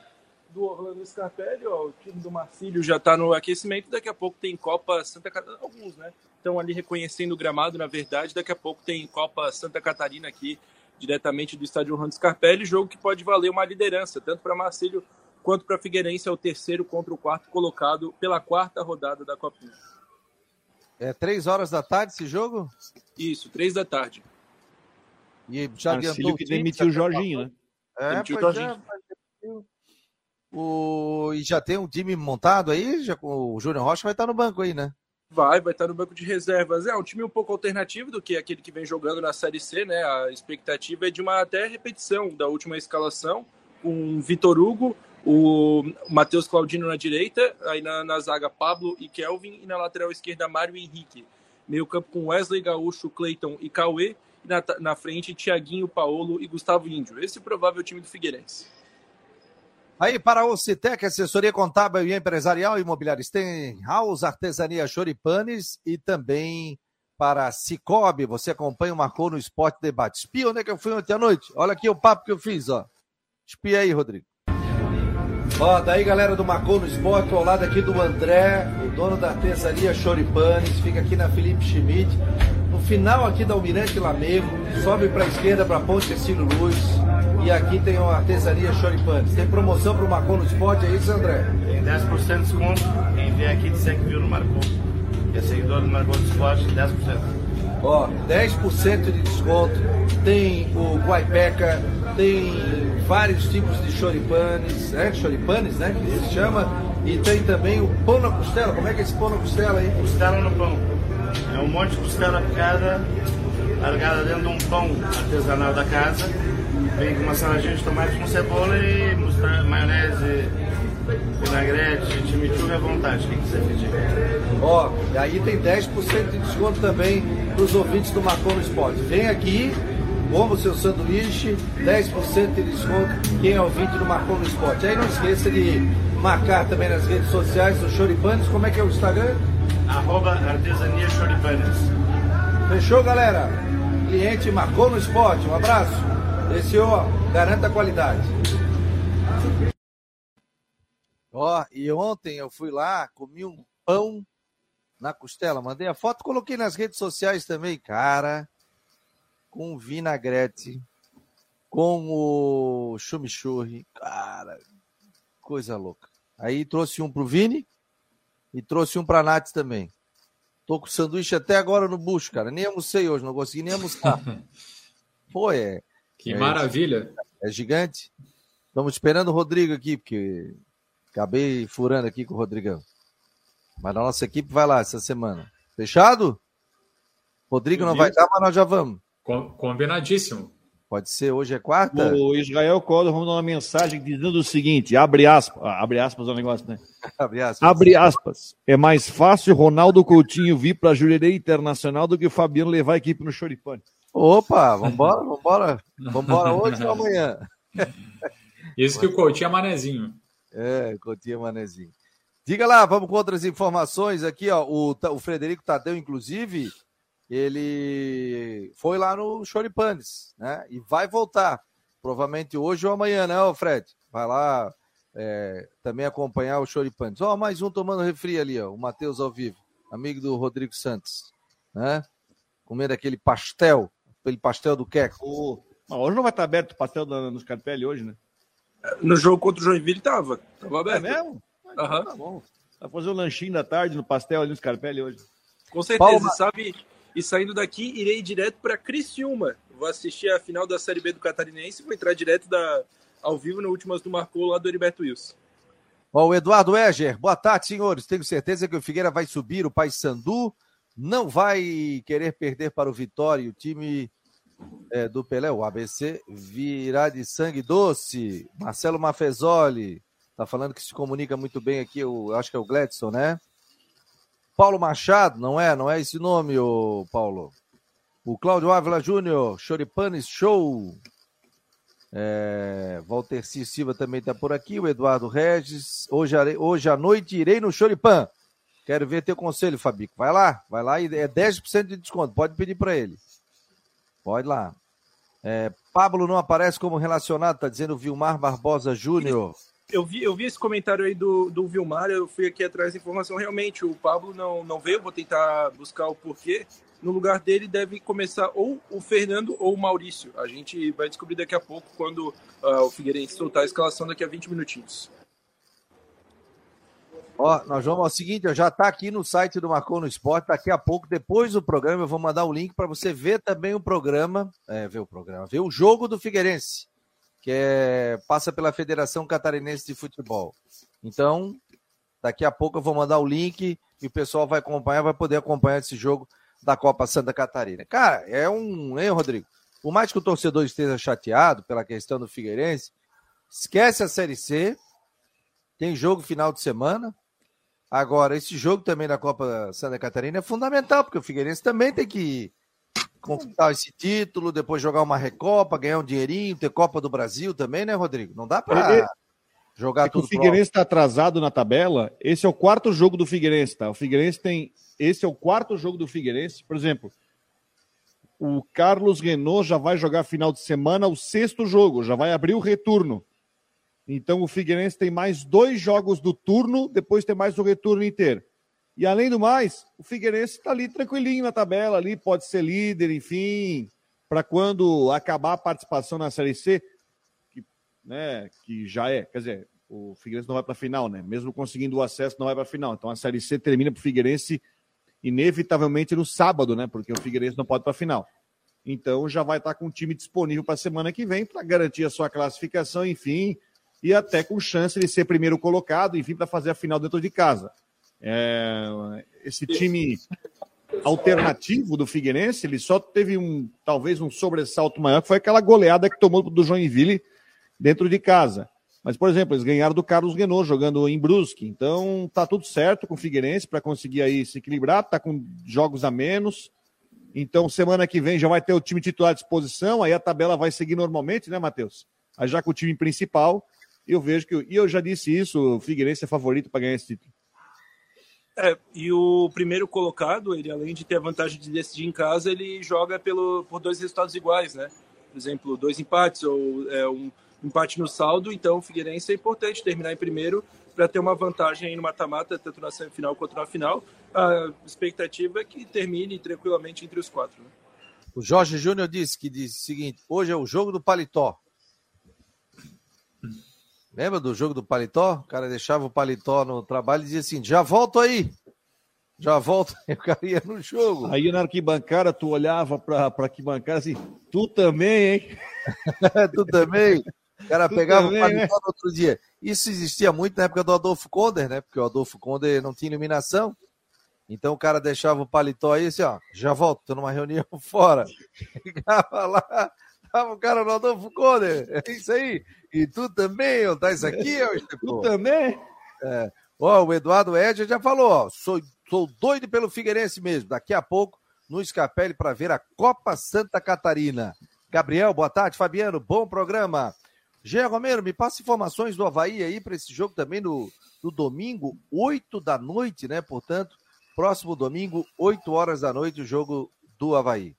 Speaker 6: do Orlando Scarpelli, ó, o time do Marcílio já está no aquecimento, daqui a pouco tem Copa Santa Catarina, alguns, né? Estão ali reconhecendo o gramado, na verdade, daqui a pouco tem Copa Santa Catarina aqui, diretamente do estádio Orlando Scarpelli, jogo que pode valer uma liderança, tanto para Marcílio quanto para Figueirense, é o terceiro contra o quarto colocado pela quarta rodada da Copinha.
Speaker 1: É três horas da tarde esse jogo?
Speaker 6: Isso, três da tarde.
Speaker 2: E já adiantou que demitiu o Jorginho, né?
Speaker 1: É, demitiu o Jorginho. É, o... E já tem um time montado aí? Já... O Júnior Rocha vai estar no banco aí, né?
Speaker 6: Vai, vai estar no banco de reservas. É um time um pouco alternativo do que aquele que vem jogando na Série C, né? A expectativa é de uma até repetição da última escalação, com Vitor Hugo, o Matheus Claudino na direita, aí na, na, zaga Pablo e Kelvin, e na lateral esquerda Mário Henrique. Meio campo com Wesley Gaúcho, Cleiton e Cauê, e na, na frente Tiaguinho, Paolo e Gustavo Índio. Esse é o provável time do Figueirense.
Speaker 1: Aí para o Citec, assessoria contábil e empresarial, imobiliária Stenhouse, artesania Choripanes e também para Cicobi, você acompanha o Marcou no Esporte Debate. Espia onde é que eu fui ontem à noite? Olha aqui o papo que eu fiz, ó. Espia aí, Rodrigo. Ó, daí galera do Macon no Esporte, ao lado aqui do André, o dono da artesania Choripanes, fica aqui na Felipe Schmidt. No final aqui da Almirante Lamego, sobe para a esquerda para Ponte Cecílio Luz. E aqui tem a artesania Choripanes. Tem promoção para o Macon no Esporte, é isso, André?
Speaker 7: Tem 10% de desconto. Quem vem aqui disser que viu no Marcon. Que é seguidor do Marcon no Esporte, 10%.
Speaker 1: Ó, 10% de desconto. Tem o Guaipeca, tem vários tipos de choripanes, né? Choripanes, né? Que se chama. E tem também o pão na costela. Como é que é esse pão na costela aí?
Speaker 7: Costela no pão. É um monte de costela picada, largada dentro de um pão artesanal da casa. Vem com uma saladinha de tomate com cebola e maionese, vinagrete, chimichurri à vontade, quem quiser pedir.
Speaker 1: Ó, e aí tem 10% de desconto também para os ouvintes do Marcon Esporte. Vem aqui, como o seu sanduíche, 10% de desconto quem é ouvinte do Marcon Esporte. Aí não esqueça de marcar também nas redes sociais do Choripanes, como é que é o Instagram?
Speaker 7: Arroba Artesania Choripanes.
Speaker 1: Fechou, galera? Cliente marcou no esporte. Um abraço. Esse ó, garanta a qualidade. Ó, e ontem eu fui lá, comi um pão na costela, mandei a foto, coloquei nas redes sociais também, cara, com vinagrete, com o chimichurri, cara, coisa louca. Aí trouxe um pro Vini e trouxe um pra Nath também. Tô com sanduíche até agora no bucho, cara. Nem almocei hoje, não consegui nem almoçar. Pô, é.
Speaker 4: Que é, maravilha.
Speaker 1: É gigante. Estamos esperando o Rodrigo aqui, porque acabei furando aqui com o Rodrigão. Mas a nossa equipe vai lá essa semana. Fechado? Rodrigo não vai dar, mas nós já vamos.
Speaker 4: Combinadíssimo.
Speaker 1: Pode ser, hoje é quarta?
Speaker 2: O Israel Collor mandou uma mensagem dizendo o seguinte: abre aspas, ah, abre aspas é o negócio, né? abre aspas. Abre aspas. É mais fácil Ronaldo Coutinho vir para a Jurerê Internacional do que o Fabiano levar a equipe no Choripane.
Speaker 1: Opa, vambora, vambora. Vambora hoje ou amanhã?
Speaker 4: Isso que o Coutinho é manezinho.
Speaker 1: É, Coutinho é manezinho. Diga lá, vamos com outras informações aqui, ó. O, o Frederico Tadeu, inclusive, ele foi lá no Choripanes, né? E vai voltar, provavelmente hoje ou amanhã, né, Fred? Vai lá é, também acompanhar o Choripanes. Ó, mais um tomando refri ali, ó, o Matheus ao vivo, amigo do Rodrigo Santos, né? Comendo aquele pastel, aquele pastel do Queco.
Speaker 2: Oh, hoje não vai estar aberto o pastel nos Carpelli hoje, né?
Speaker 6: No jogo contra o Joinville tava, tava aberto.
Speaker 2: É mesmo? Aham. Uhum. Tá bom. Vai fazer um lanchinho da tarde no pastel ali nos Carpelli hoje.
Speaker 6: Com certeza, Palma... sabe? E saindo daqui, irei direto para Criciúma. Vou assistir a final da Série B do Catarinense e vou entrar direto da, ao vivo no Últimas do Marcou lá do Heriberto Wilson.
Speaker 1: Ó, o Eduardo Eger, boa tarde, senhores. Tenho certeza que o Figueira vai subir, o Paysandu não vai querer perder para o Vitória. O time é, do Pelé, o ABC, virá de sangue doce. Marcelo Mafezoli, tá falando que se comunica muito bem aqui, eu acho que é o Gladson, né? Paulo Machado, não é? Não é esse nome, ô Paulo? O Cláudio Ávila Júnior, Choripanes Show. É, Walter C. Silva também está por aqui. O Eduardo Regis. Hoje, hoje à noite irei no Choripan. Quero ver teu conselho, Fabico. Vai lá, vai lá e é 10% de desconto. Pode pedir para ele. Pode lá. É, Pablo não aparece como relacionado, tá dizendo Vilmar Barbosa Júnior
Speaker 6: eu vi, eu vi esse comentário aí do, do Vilmar, eu fui aqui atrás da informação. Realmente, o Pablo não, não veio, vou tentar buscar o porquê. No lugar dele deve começar ou o Fernando ou o Maurício. A gente vai descobrir daqui a pouco quando uh, o Figueirense soltar a escalação daqui a 20 minutinhos.
Speaker 1: Ó, nós vamos ao seguinte, ó, já está aqui no site do Marcou no Esporte, daqui a pouco, depois do programa, eu vou mandar o link para você ver também o programa, é, ver o programa, ver o jogo do Figueirense que é, passa pela Federação Catarinense de Futebol. Então, daqui a pouco eu vou mandar o link e o pessoal vai acompanhar, vai poder acompanhar esse jogo da Copa Santa Catarina. Cara, é um, hein, Rodrigo? Por mais que o torcedor esteja chateado pela questão do Figueirense, esquece a Série C, tem jogo final de semana. Agora, esse jogo também da Copa Santa Catarina é fundamental, porque o Figueirense também tem que conquistar esse título, depois jogar uma Recopa, ganhar um dinheirinho, ter Copa do Brasil também, né, Rodrigo? Não dá para jogar é tudo.
Speaker 2: O Figueirense está atrasado na tabela. Esse é o quarto jogo do Figueirense, tá? O Figueirense tem. Esse é o quarto jogo do Figueirense. Por exemplo, o Carlos Renault já vai jogar final de semana o sexto jogo, já vai abrir o retorno. Então o Figueirense tem mais dois jogos do turno, depois tem mais o retorno inteiro. E além do mais, o Figueirense está ali tranquilinho na tabela, ali pode ser líder, enfim, para quando acabar a participação na Série C, que, né, que já é, quer dizer, o Figueirense não vai para a final, né? Mesmo conseguindo o acesso, não vai para a final. Então a Série C termina para o Figueirense inevitavelmente no sábado, né? Porque o Figueirense não pode para a final. Então já vai estar tá com o time disponível para a semana que vem para garantir a sua classificação, enfim, e até com chance de ser primeiro colocado, enfim, para fazer a final dentro de casa. É, esse time alternativo do Figueirense, ele só teve um talvez um sobressalto maior, que foi aquela goleada que tomou do Joinville dentro de casa. Mas, por exemplo, eles ganharam do Carlos Renault jogando em Brusque. Então, tá tudo certo com o Figueirense para conseguir aí se equilibrar, tá com jogos a menos. Então, semana que vem já vai ter o time titular à disposição, aí a tabela vai seguir normalmente, né, Matheus? Aí já com o time principal, eu vejo que. E eu já disse isso, o Figueirense é favorito para ganhar esse título.
Speaker 6: É, e o primeiro colocado, ele além de ter a vantagem de decidir em casa, ele joga pelo, por dois resultados iguais, né? Por exemplo, dois empates ou é, um, empate no saldo, então o Figueirense é importante terminar em primeiro para ter uma vantagem no mata-mata, tanto na semifinal quanto na final. A expectativa é que termine tranquilamente entre os quatro. Né?
Speaker 1: O Jorge Júnior disse que diz o seguinte: hoje é o jogo do paletó. Lembra do jogo do paletó? O cara deixava o paletó no trabalho e dizia assim: já volto aí. Já volto. E o cara ia no jogo.
Speaker 2: Aí na arquibancada, tu olhava para a arquibancada assim: tu também, hein?
Speaker 1: tu também. O cara tu pegava também, o paletó né? no outro dia. Isso existia muito na época do Adolfo Konder, né? Porque o Adolfo Konder não tinha iluminação. Então o cara deixava o paletó aí assim, ó, já volto, tô numa reunião fora. Ficava lá, tava o cara no Adolfo Konder. É isso aí. E tu também, ó, tá isso aqui, ó,
Speaker 2: Tu também?
Speaker 1: É. Ó, o Eduardo Edger já falou, ó, sou, sou doido pelo Figueirense mesmo. Daqui a pouco no Escapele para ver a Copa Santa Catarina. Gabriel, boa tarde. Fabiano, bom programa. Gê Romero, me passa informações do Havaí aí para esse jogo também no, no domingo, 8 da noite, né? Portanto, próximo domingo, 8 horas da noite, o jogo do Havaí.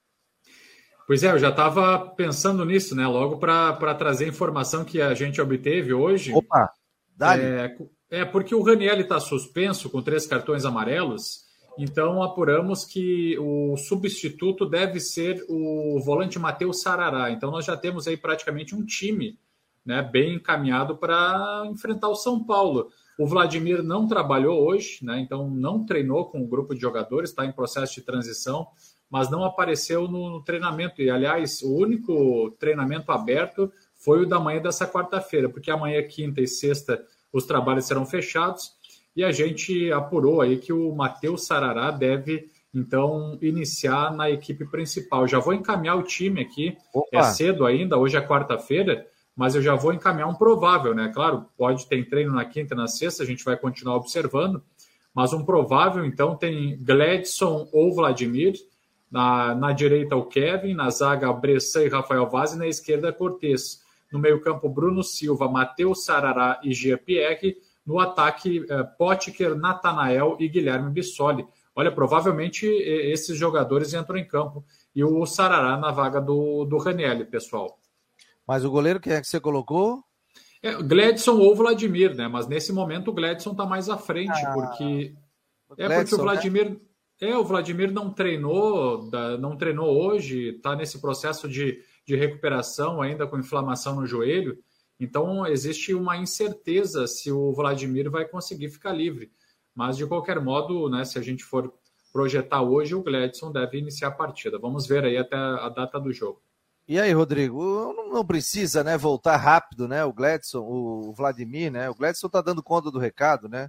Speaker 4: Pois é, eu já estava pensando nisso, né? Logo para trazer a informação que a gente obteve hoje.
Speaker 1: Opa,
Speaker 4: dá é, é porque o Raniel está suspenso com três cartões amarelos, então apuramos que o substituto deve ser o volante Matheus Sarará. Então nós já temos aí praticamente um time né, bem encaminhado para enfrentar o São Paulo. O Vladimir não trabalhou hoje, né, então não treinou com o grupo de jogadores, está em processo de transição, mas não apareceu no, no, treinamento. E, aliás, o único treinamento aberto foi o da manhã dessa quarta-feira, porque amanhã, quinta e sexta, os trabalhos serão fechados. E a gente apurou aí que o Matheus Sarará deve então iniciar na equipe principal. Já vou encaminhar o time aqui. Opa. É cedo ainda, hoje é quarta-feira, mas eu já vou encaminhar um provável, né? Claro, pode ter treino na quinta e na sexta, a gente vai continuar observando, mas um provável, então, tem Gladson ou Vladimir, na, na direita o Kevin, na zaga Bressan e Rafael Vaz, e na esquerda Cortez. No meio-campo, Bruno Silva, Matheus Sarará e Gia Pierre. No ataque, eh, Potker, Natanael e Guilherme Bissoli. Olha, provavelmente esses jogadores entram em campo. E o Sarará na vaga do, do Ranielli, pessoal.
Speaker 1: Mas o goleiro, quem é que você colocou?
Speaker 4: É, Gladson ou Vladimir, né? Mas nesse momento o Gladson está mais à frente, ah, porque. É Gladson, porque o né? Vladimir. Né? É, o Vladimir não treinou, não treinou hoje, está nesse processo de, de recuperação ainda com inflamação no joelho. Então existe uma incerteza se o Vladimir vai conseguir ficar livre. Mas de qualquer modo, né, se a gente for projetar hoje, o Gladson deve iniciar a partida. Vamos ver aí até a data do jogo.
Speaker 1: E aí, Rodrigo, não precisa, né, voltar rápido, né, o Gladson, o Vladimir, né, o Gladson tá dando conta do recado, né,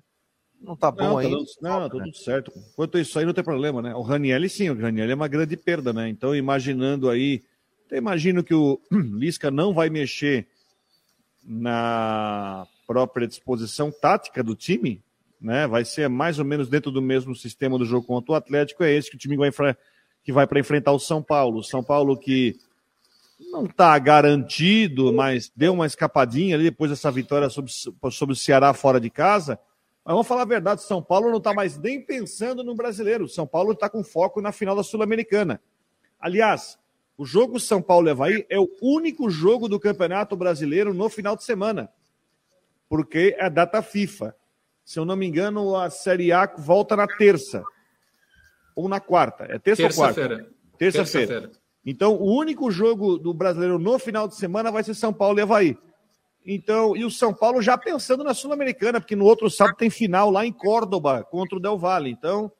Speaker 1: não tá bom
Speaker 2: não,
Speaker 1: tá
Speaker 2: ainda. Dando, não, tá tudo né? certo. Quanto isso aí não tem problema, né, o Raniel sim, o Raniel é uma grande perda, né, então imaginando aí, eu imagino que o Lisca não vai mexer na própria disposição tática do time, né, vai ser mais ou menos dentro do mesmo sistema do jogo contra o Atlético, é esse que o time vai, que vai para enfrentar o São Paulo, o São Paulo que não está garantido, mas deu uma escapadinha ali depois dessa vitória sobre, sobre o Ceará fora de casa. Mas vamos falar a verdade, São Paulo não está mais nem pensando no brasileiro. São Paulo está com foco na final da Sul-Americana. Aliás, o jogo São Paulo Evaí é o único jogo do Campeonato Brasileiro no final de semana, porque é data FIFA. Se eu não me engano, a Série A volta na terça ou na quarta. É terça, terça ou quarta?
Speaker 4: Terça-feira. Terça-feira.
Speaker 2: Terça então, o único jogo do brasileiro no final de semana vai ser São Paulo e Havaí. Então, e o São Paulo já pensando na Sul-Americana, porque no outro sábado tem final lá em Córdoba contra o Del Valle. Então,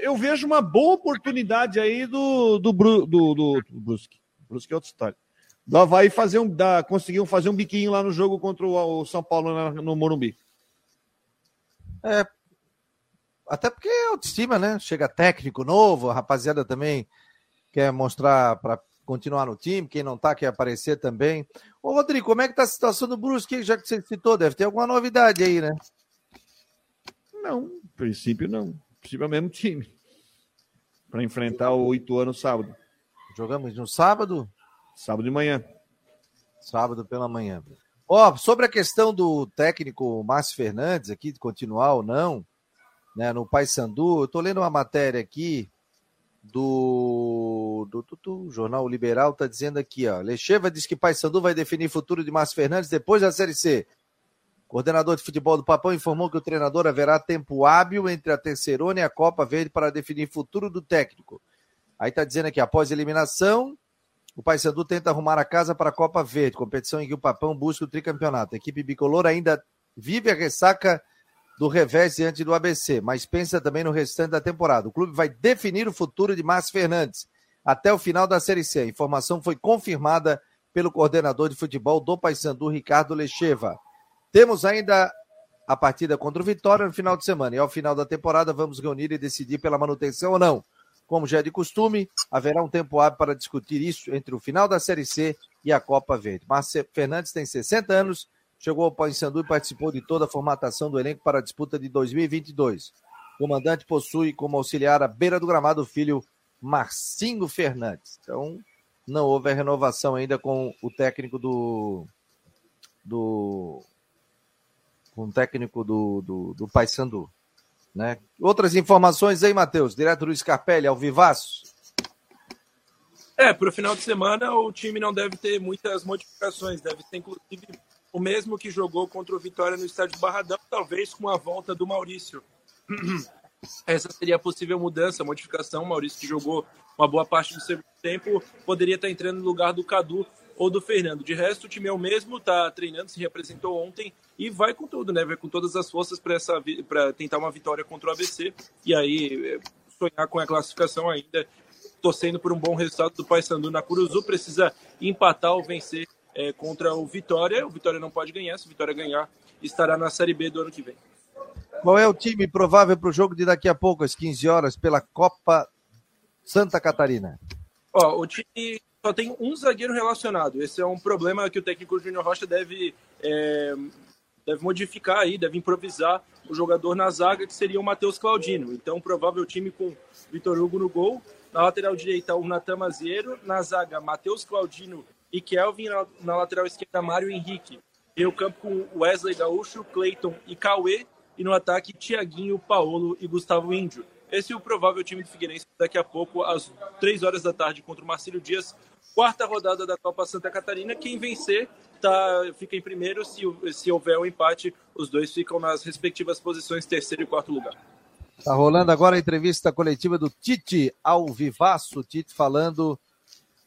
Speaker 2: eu vejo uma boa oportunidade aí do, do, do, do, do Brusque. Brusque é outra história. Do Havaí fazer um, da, conseguiam fazer um biquinho lá no jogo contra o, o São Paulo na, no Morumbi.
Speaker 1: É, até porque é autoestima, né? Chega técnico novo, a rapaziada também quer mostrar para continuar no time, quem não está quer aparecer também. Ô, Rodrigo, como é que está a situação do Brusque, já que você citou? Deve ter alguma novidade aí, né?
Speaker 2: Não, no princípio não. No princípio é o mesmo time. Para enfrentar o oito anos sábado.
Speaker 1: Jogamos no sábado?
Speaker 2: Sábado de manhã.
Speaker 1: Sábado pela manhã. Ó, sobre a questão do técnico Márcio Fernandes aqui, de continuar ou não, né, no Paysandu, eu tô lendo uma matéria aqui do, do, do, do Jornal Liberal está dizendo aqui, ó. Lecheva diz que Paysandu vai definir futuro de Márcio Fernandes depois da Série C. Coordenador de futebol do Papão informou que o treinador haverá tempo hábil entre a Terceirona e a Copa Verde para definir futuro do técnico. Aí está dizendo aqui, após eliminação, o Paysandu tenta arrumar a casa para a Copa Verde, competição em que o Papão busca o tricampeonato. A equipe bicolor ainda vive a ressaca do revés diante do ABC, mas pensa também no restante da temporada. O clube vai definir o futuro de Márcio Fernandes até o final da Série C. A informação foi confirmada pelo coordenador de futebol do Paysandu, Ricardo Lecheva. Temos ainda a partida contra o Vitória no final de semana e ao final da temporada vamos reunir e decidir pela manutenção ou não. Como já é de costume, haverá um tempo hábil para discutir isso entre o final da Série C e a Copa Verde. Márcio Fernandes tem 60 anos, chegou ao Paysandu e participou de toda a formatação do elenco para a disputa de 2022. O comandante possui como auxiliar à beira do gramado o filho Marcinho Fernandes. Então, não houve a renovação ainda com o técnico do. do com o técnico do, do, do Paysandu. Né? Outras informações aí, Matheus, direto do Scarpelli, ao Vivaço.
Speaker 6: É, para o final de semana o time não deve ter muitas modificações, deve ter inclusive o mesmo que jogou contra o Vitória no estádio Barradão, talvez com a volta do Maurício. Essa seria a possível mudança, modificação. O Maurício, que jogou uma boa parte do segundo tempo, poderia estar entrando no lugar do Cadu ou do Fernando. De resto, o time é o mesmo, está treinando, se representou ontem e vai com tudo, né? Vai com todas as forças para tentar uma vitória contra o ABC e aí é, sonhar com a classificação ainda, torcendo por um bom resultado do Paysandu na Curuzu. Precisa empatar ou vencer é, contra o Vitória. O Vitória não pode ganhar. Se o Vitória ganhar, estará na Série B do ano que vem.
Speaker 1: Qual é o time provável para o jogo de daqui a pouco, às 15 horas, pela Copa Santa Catarina?
Speaker 6: Ó, o time só tem um zagueiro relacionado. Esse é um problema que o técnico Júnior Rocha deve, é, deve modificar aí, deve improvisar o jogador na zaga, que seria o Matheus Claudino. Então, provável time com Vitor Hugo no gol. Na lateral direita, o Natan Mazeiro. Na zaga, Matheus Claudino e Kelvin na, na lateral esquerda, Mário Henrique. E o campo com Wesley Gaúcho, Cleiton e Cauê. E no ataque, Tiaguinho, Paolo e Gustavo Índio. Esse é o provável time do Figueirense daqui a pouco, às 3 horas da tarde, contra o Marcílio Dias. Quarta rodada da Copa Santa Catarina. Quem vencer tá, fica em primeiro. Se, se houver um empate, os dois ficam nas respectivas posições, terceiro e quarto lugar.
Speaker 1: Tá rolando agora a entrevista coletiva do Tite ao vivaço. Tite falando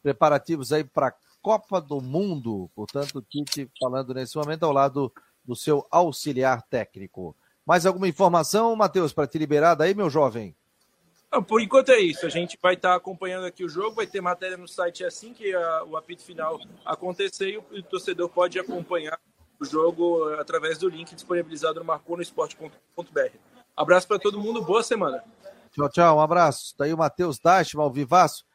Speaker 1: preparativos aí para Copa do Mundo. Portanto, Tite falando nesse momento ao lado do seu auxiliar técnico. Mais alguma informação, Matheus, para te liberar daí, meu jovem?
Speaker 6: por enquanto é isso. A gente vai estar acompanhando aqui o jogo, vai ter matéria no site assim que a, o apito final acontecer e o, o, torcedor pode acompanhar o jogo através do link disponibilizado no marconosport.br. Abraço para todo mundo, boa semana.
Speaker 1: Tchau, tchau, um abraço. Daí o Matheus Dashman, ao vivaço.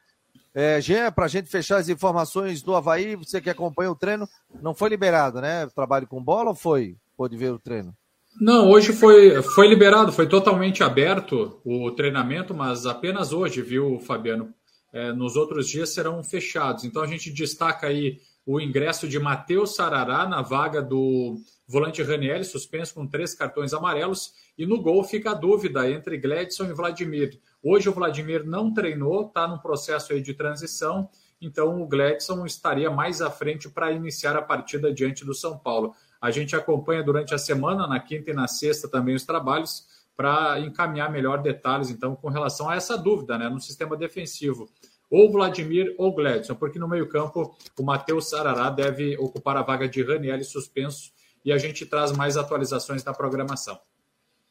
Speaker 1: É, Jean, para a gente fechar as informações do Havaí, você que acompanha o treino, não foi liberado, né? Trabalho com bola ou foi? Pôde ver o treino?
Speaker 4: Não, hoje foi, foi liberado, foi totalmente aberto o treinamento, mas apenas hoje, viu, Fabiano? É, nos outros dias serão fechados. Então a gente destaca aí o ingresso de Matheus Sarará na vaga do volante Raniel, suspenso com três cartões amarelos. E no gol fica a dúvida entre Gledson e Vladimir. Hoje o Vladimir não treinou, está num processo aí de transição, então o Gledson estaria mais à frente para iniciar a partida diante do São Paulo. A gente acompanha durante a semana, na quinta e na sexta também os trabalhos, para encaminhar melhor detalhes, então, com relação a essa dúvida, né, no sistema defensivo. Ou Vladimir ou Gledson, porque no meio-campo o Matheus Sarará deve ocupar a vaga de Raniel suspenso e a gente traz mais atualizações da programação.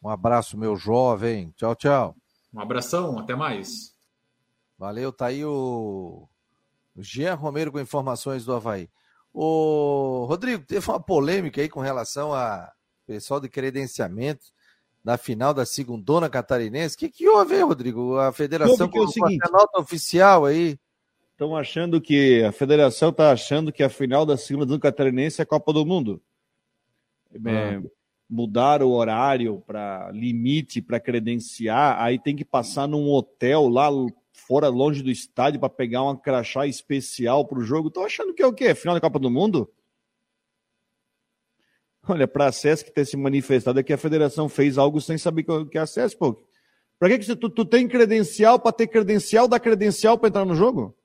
Speaker 1: Um abraço, meu jovem. Tchau, tchau.
Speaker 4: Um abração, até mais.
Speaker 1: Valeu, tá aí o Jean Romero com informações do Havaí. O Rodrigo, teve uma polêmica aí com relação a pessoal de credenciamento na final da segundona catarinense. O que, que houve aí, Rodrigo? A federação
Speaker 2: é o seguinte,
Speaker 1: a nota oficial aí.
Speaker 2: Estão achando que a federação está achando que a final da segunda catarinense é a Copa do Mundo. É, ah. Mudar o horário para limite para credenciar, aí tem que passar num hotel lá fora, longe do estádio, para pegar uma crachá especial para o jogo. Estão achando que é o quê? Final da Copa do Mundo? Olha, para a SESC ter se manifestado é que a federação fez algo sem saber que é a SESC, pô. Pra que, que tu, tu tem credencial para ter credencial da credencial para entrar no jogo?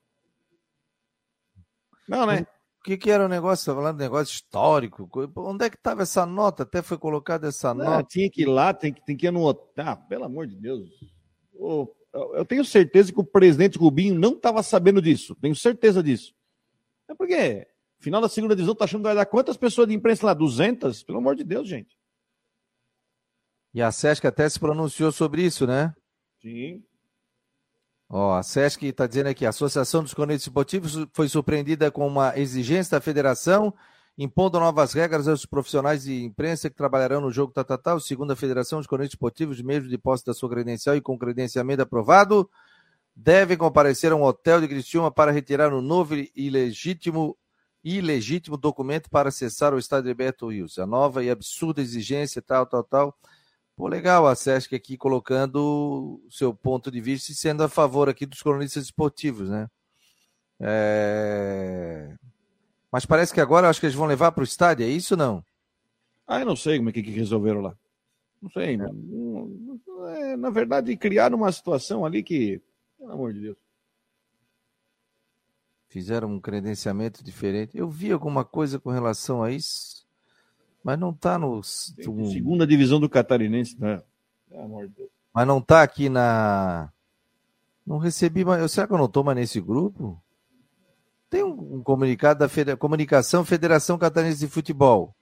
Speaker 2: Não, né?
Speaker 1: O que, que era o negócio? Você falando de negócio histórico? Onde é que estava essa nota? Até foi colocada essa
Speaker 2: Ah,
Speaker 1: nota.
Speaker 2: tinha que ir lá, tem que, tem que hotel. Ah, pelo amor de Deus. Eu eu tenho certeza que o presidente Rubinho não estava sabendo disso. Tenho certeza disso. É porque, final da segunda divisão, tá achando que vai dar quantas pessoas de imprensa lá? 200? Pelo amor de Deus, gente.
Speaker 1: E a Sesc até se pronunciou sobre isso, né?
Speaker 2: Sim.
Speaker 1: Ó, a Sesc está dizendo aqui, a Associação dos Cronistas Esportivos foi surpreendida com uma exigência da federação, impondo novas regras aos profissionais de imprensa que trabalharão no jogo Tatatá, segundo a Federação dos Cronistas Esportivos, mesmo de posse da sua credencial e com credenciamento aprovado, devem comparecer a um hotel de Criciúma para retirar um novo e ilegítimo, ilegítimo documento para acessar o estádio Roberto Rios. A nova e absurda exigência, tal, tal, tal. Pô, legal a Sesc aqui colocando o seu ponto de vista e sendo a favor aqui dos cronistas esportivos, né? É... Mas parece que agora eu acho que eles vão levar para o estádio, é isso ou não?
Speaker 2: Ah, eu não sei como é que, que resolveram lá. Não sei. Não, não- é, na verdade, criaram uma situação ali que, pelo amor de Deus.
Speaker 1: Fizeram um credenciamento diferente. Eu vi alguma coisa com relação a isso, mas não está no. no-
Speaker 2: Segunda divisão do Catarinense, né? Pelo amor de Deus.
Speaker 1: Mas não tá aqui na. Não recebi mais. Será que eu não estou mais nesse grupo? Tem um, um comunicado da Comunicação Federação Catarinense de Futebol.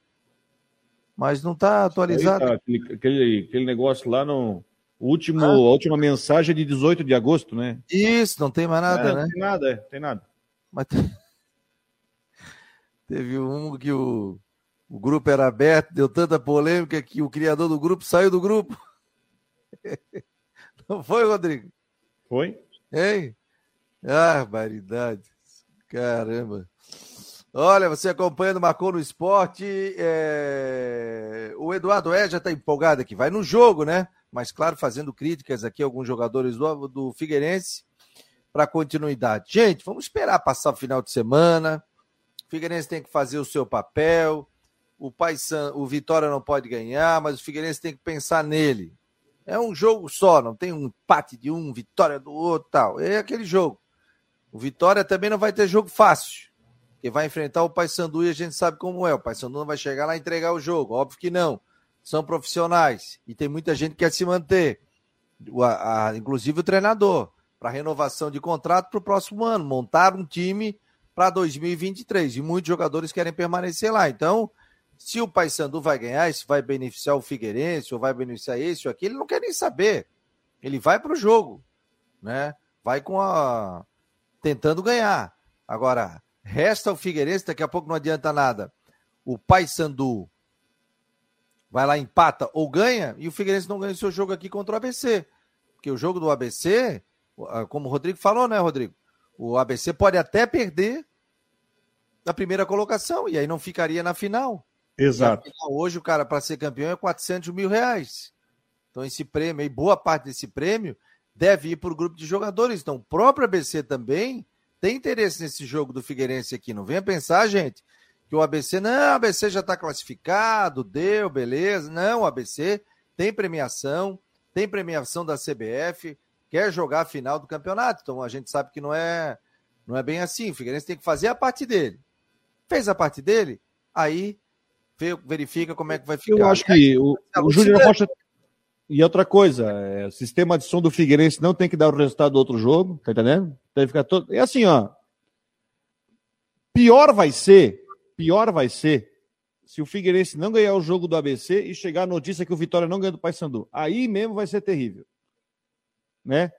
Speaker 1: Mas não está atualizado.
Speaker 2: Aí tá, aquele, aquele, negócio lá no. o Último, A última mensagem é de 18 de agosto, né?
Speaker 1: Isso, não tem mais nada,
Speaker 2: É,
Speaker 1: né?
Speaker 2: Não tem nada, é, tem nada.
Speaker 1: Mas te- teve um que o, o grupo era aberto, deu tanta polêmica que o criador do grupo saiu do grupo. Não foi, Rodrigo?
Speaker 2: Foi?
Speaker 1: Hein? Ah, barbaridade. Caramba. Olha, você acompanhando Marcou no Esporte. é, O Eduardo É já está empolgado aqui. Vai no jogo, né? Mas, claro, fazendo críticas aqui a alguns jogadores do, do Figueirense para continuidade. Gente, vamos esperar passar o final de semana. O Figueirense tem que fazer o seu papel. O Paysan, o Vitória não pode ganhar, mas o Figueirense tem que pensar nele. É um jogo só, não tem um empate de um, vitória do outro, tal. É aquele jogo. O Vitória também não vai ter jogo fácil, porque vai enfrentar o Paysandu e a gente sabe como é. O Paysandu não vai chegar lá e entregar o jogo, óbvio que não. São profissionais e tem muita gente que quer se manter. A- a- inclusive o treinador, para renovação de contrato para o próximo ano, montar um time para 2023. E muitos jogadores querem permanecer lá. Então, se o Paysandu vai ganhar, isso vai beneficiar o Figueirense, ou vai beneficiar esse ou aquele, ele não quer nem saber. Ele vai para o jogo, né? Vai com a tentando ganhar. Agora, resta o Figueirense, daqui a pouco não adianta nada. O Paysandu vai lá empata ou ganha e o Figueirense não ganha o seu jogo aqui contra o ABC. Porque o jogo do ABC, como o Rodrigo falou, né, Rodrigo? O ABC pode até perder na primeira colocação e aí não ficaria na final.
Speaker 2: Exato.
Speaker 1: Afinal, Hoje o cara, para ser campeão, é 400 mil reais. Então, esse prêmio, e boa parte desse prêmio, deve ir para o grupo de jogadores. Então, o próprio ABC também tem interesse nesse jogo do Figueirense aqui. Não venha pensar, gente, que o ABC, não, o ABC já está classificado, deu, beleza. Não, o ABC tem premiação, tem premiação da CBF, quer jogar a final do campeonato. Então, a gente sabe que não é, não é bem assim. O Figueirense tem que fazer a parte dele. Fez a parte dele, aí vê- verifica como é que vai ficar.
Speaker 2: Eu acho que o, o Júnior Rocha. E outra coisa, é, o sistema de som do Figueirense não tem que dar o resultado do outro jogo, tá entendendo? Tem que ficar todo. É assim, ó. Pior vai ser, pior vai ser se o Figueirense não ganhar o jogo do ABC e chegar a notícia que o Vitória não ganha do Paysandu. Aí mesmo vai ser terrível. Né?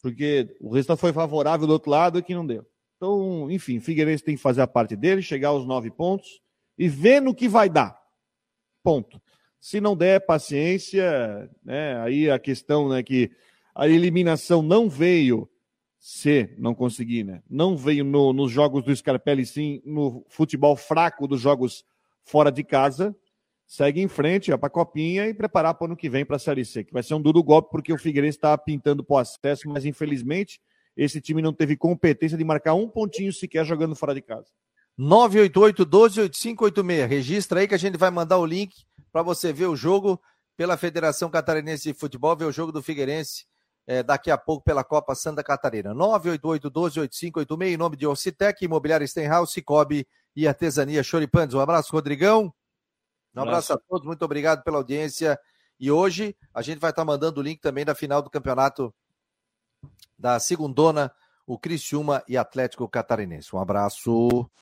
Speaker 2: Porque o resultado foi favorável do outro lado e que não deu. Então, enfim, o Figueirense tem que fazer a parte dele, chegar aos nove pontos e ver no que vai dar. Ponto. Se não der paciência, né, aí a questão né, que a eliminação não veio se não conseguir, né? Não veio no- nos jogos do Scarpelli, sim no futebol fraco dos jogos fora de casa. Segue em frente, ó, para a copinha e preparar para o ano que vem para a Série C, que vai ser um duro golpe porque o Figueirense está pintando para o acesso, mas infelizmente esse time não teve competência de marcar um pontinho sequer jogando fora de casa.
Speaker 1: 988-12-8586. Registra aí que a gente vai mandar o link para você ver o jogo pela Federação Catarinense de Futebol, ver o jogo do Figueirense é, daqui a pouco pela Copa Santa Catarina. 988-12-8586, em nome de Ocitec, Imobiliária Stenhouse, Cicobi e Artesania Choripandes. Um abraço, Rodrigão. Um abraço a todos, muito obrigado pela audiência. E hoje a gente vai estar mandando o link também da final do campeonato da segundona, o Criciúma e Atlético Catarinense. Um abraço.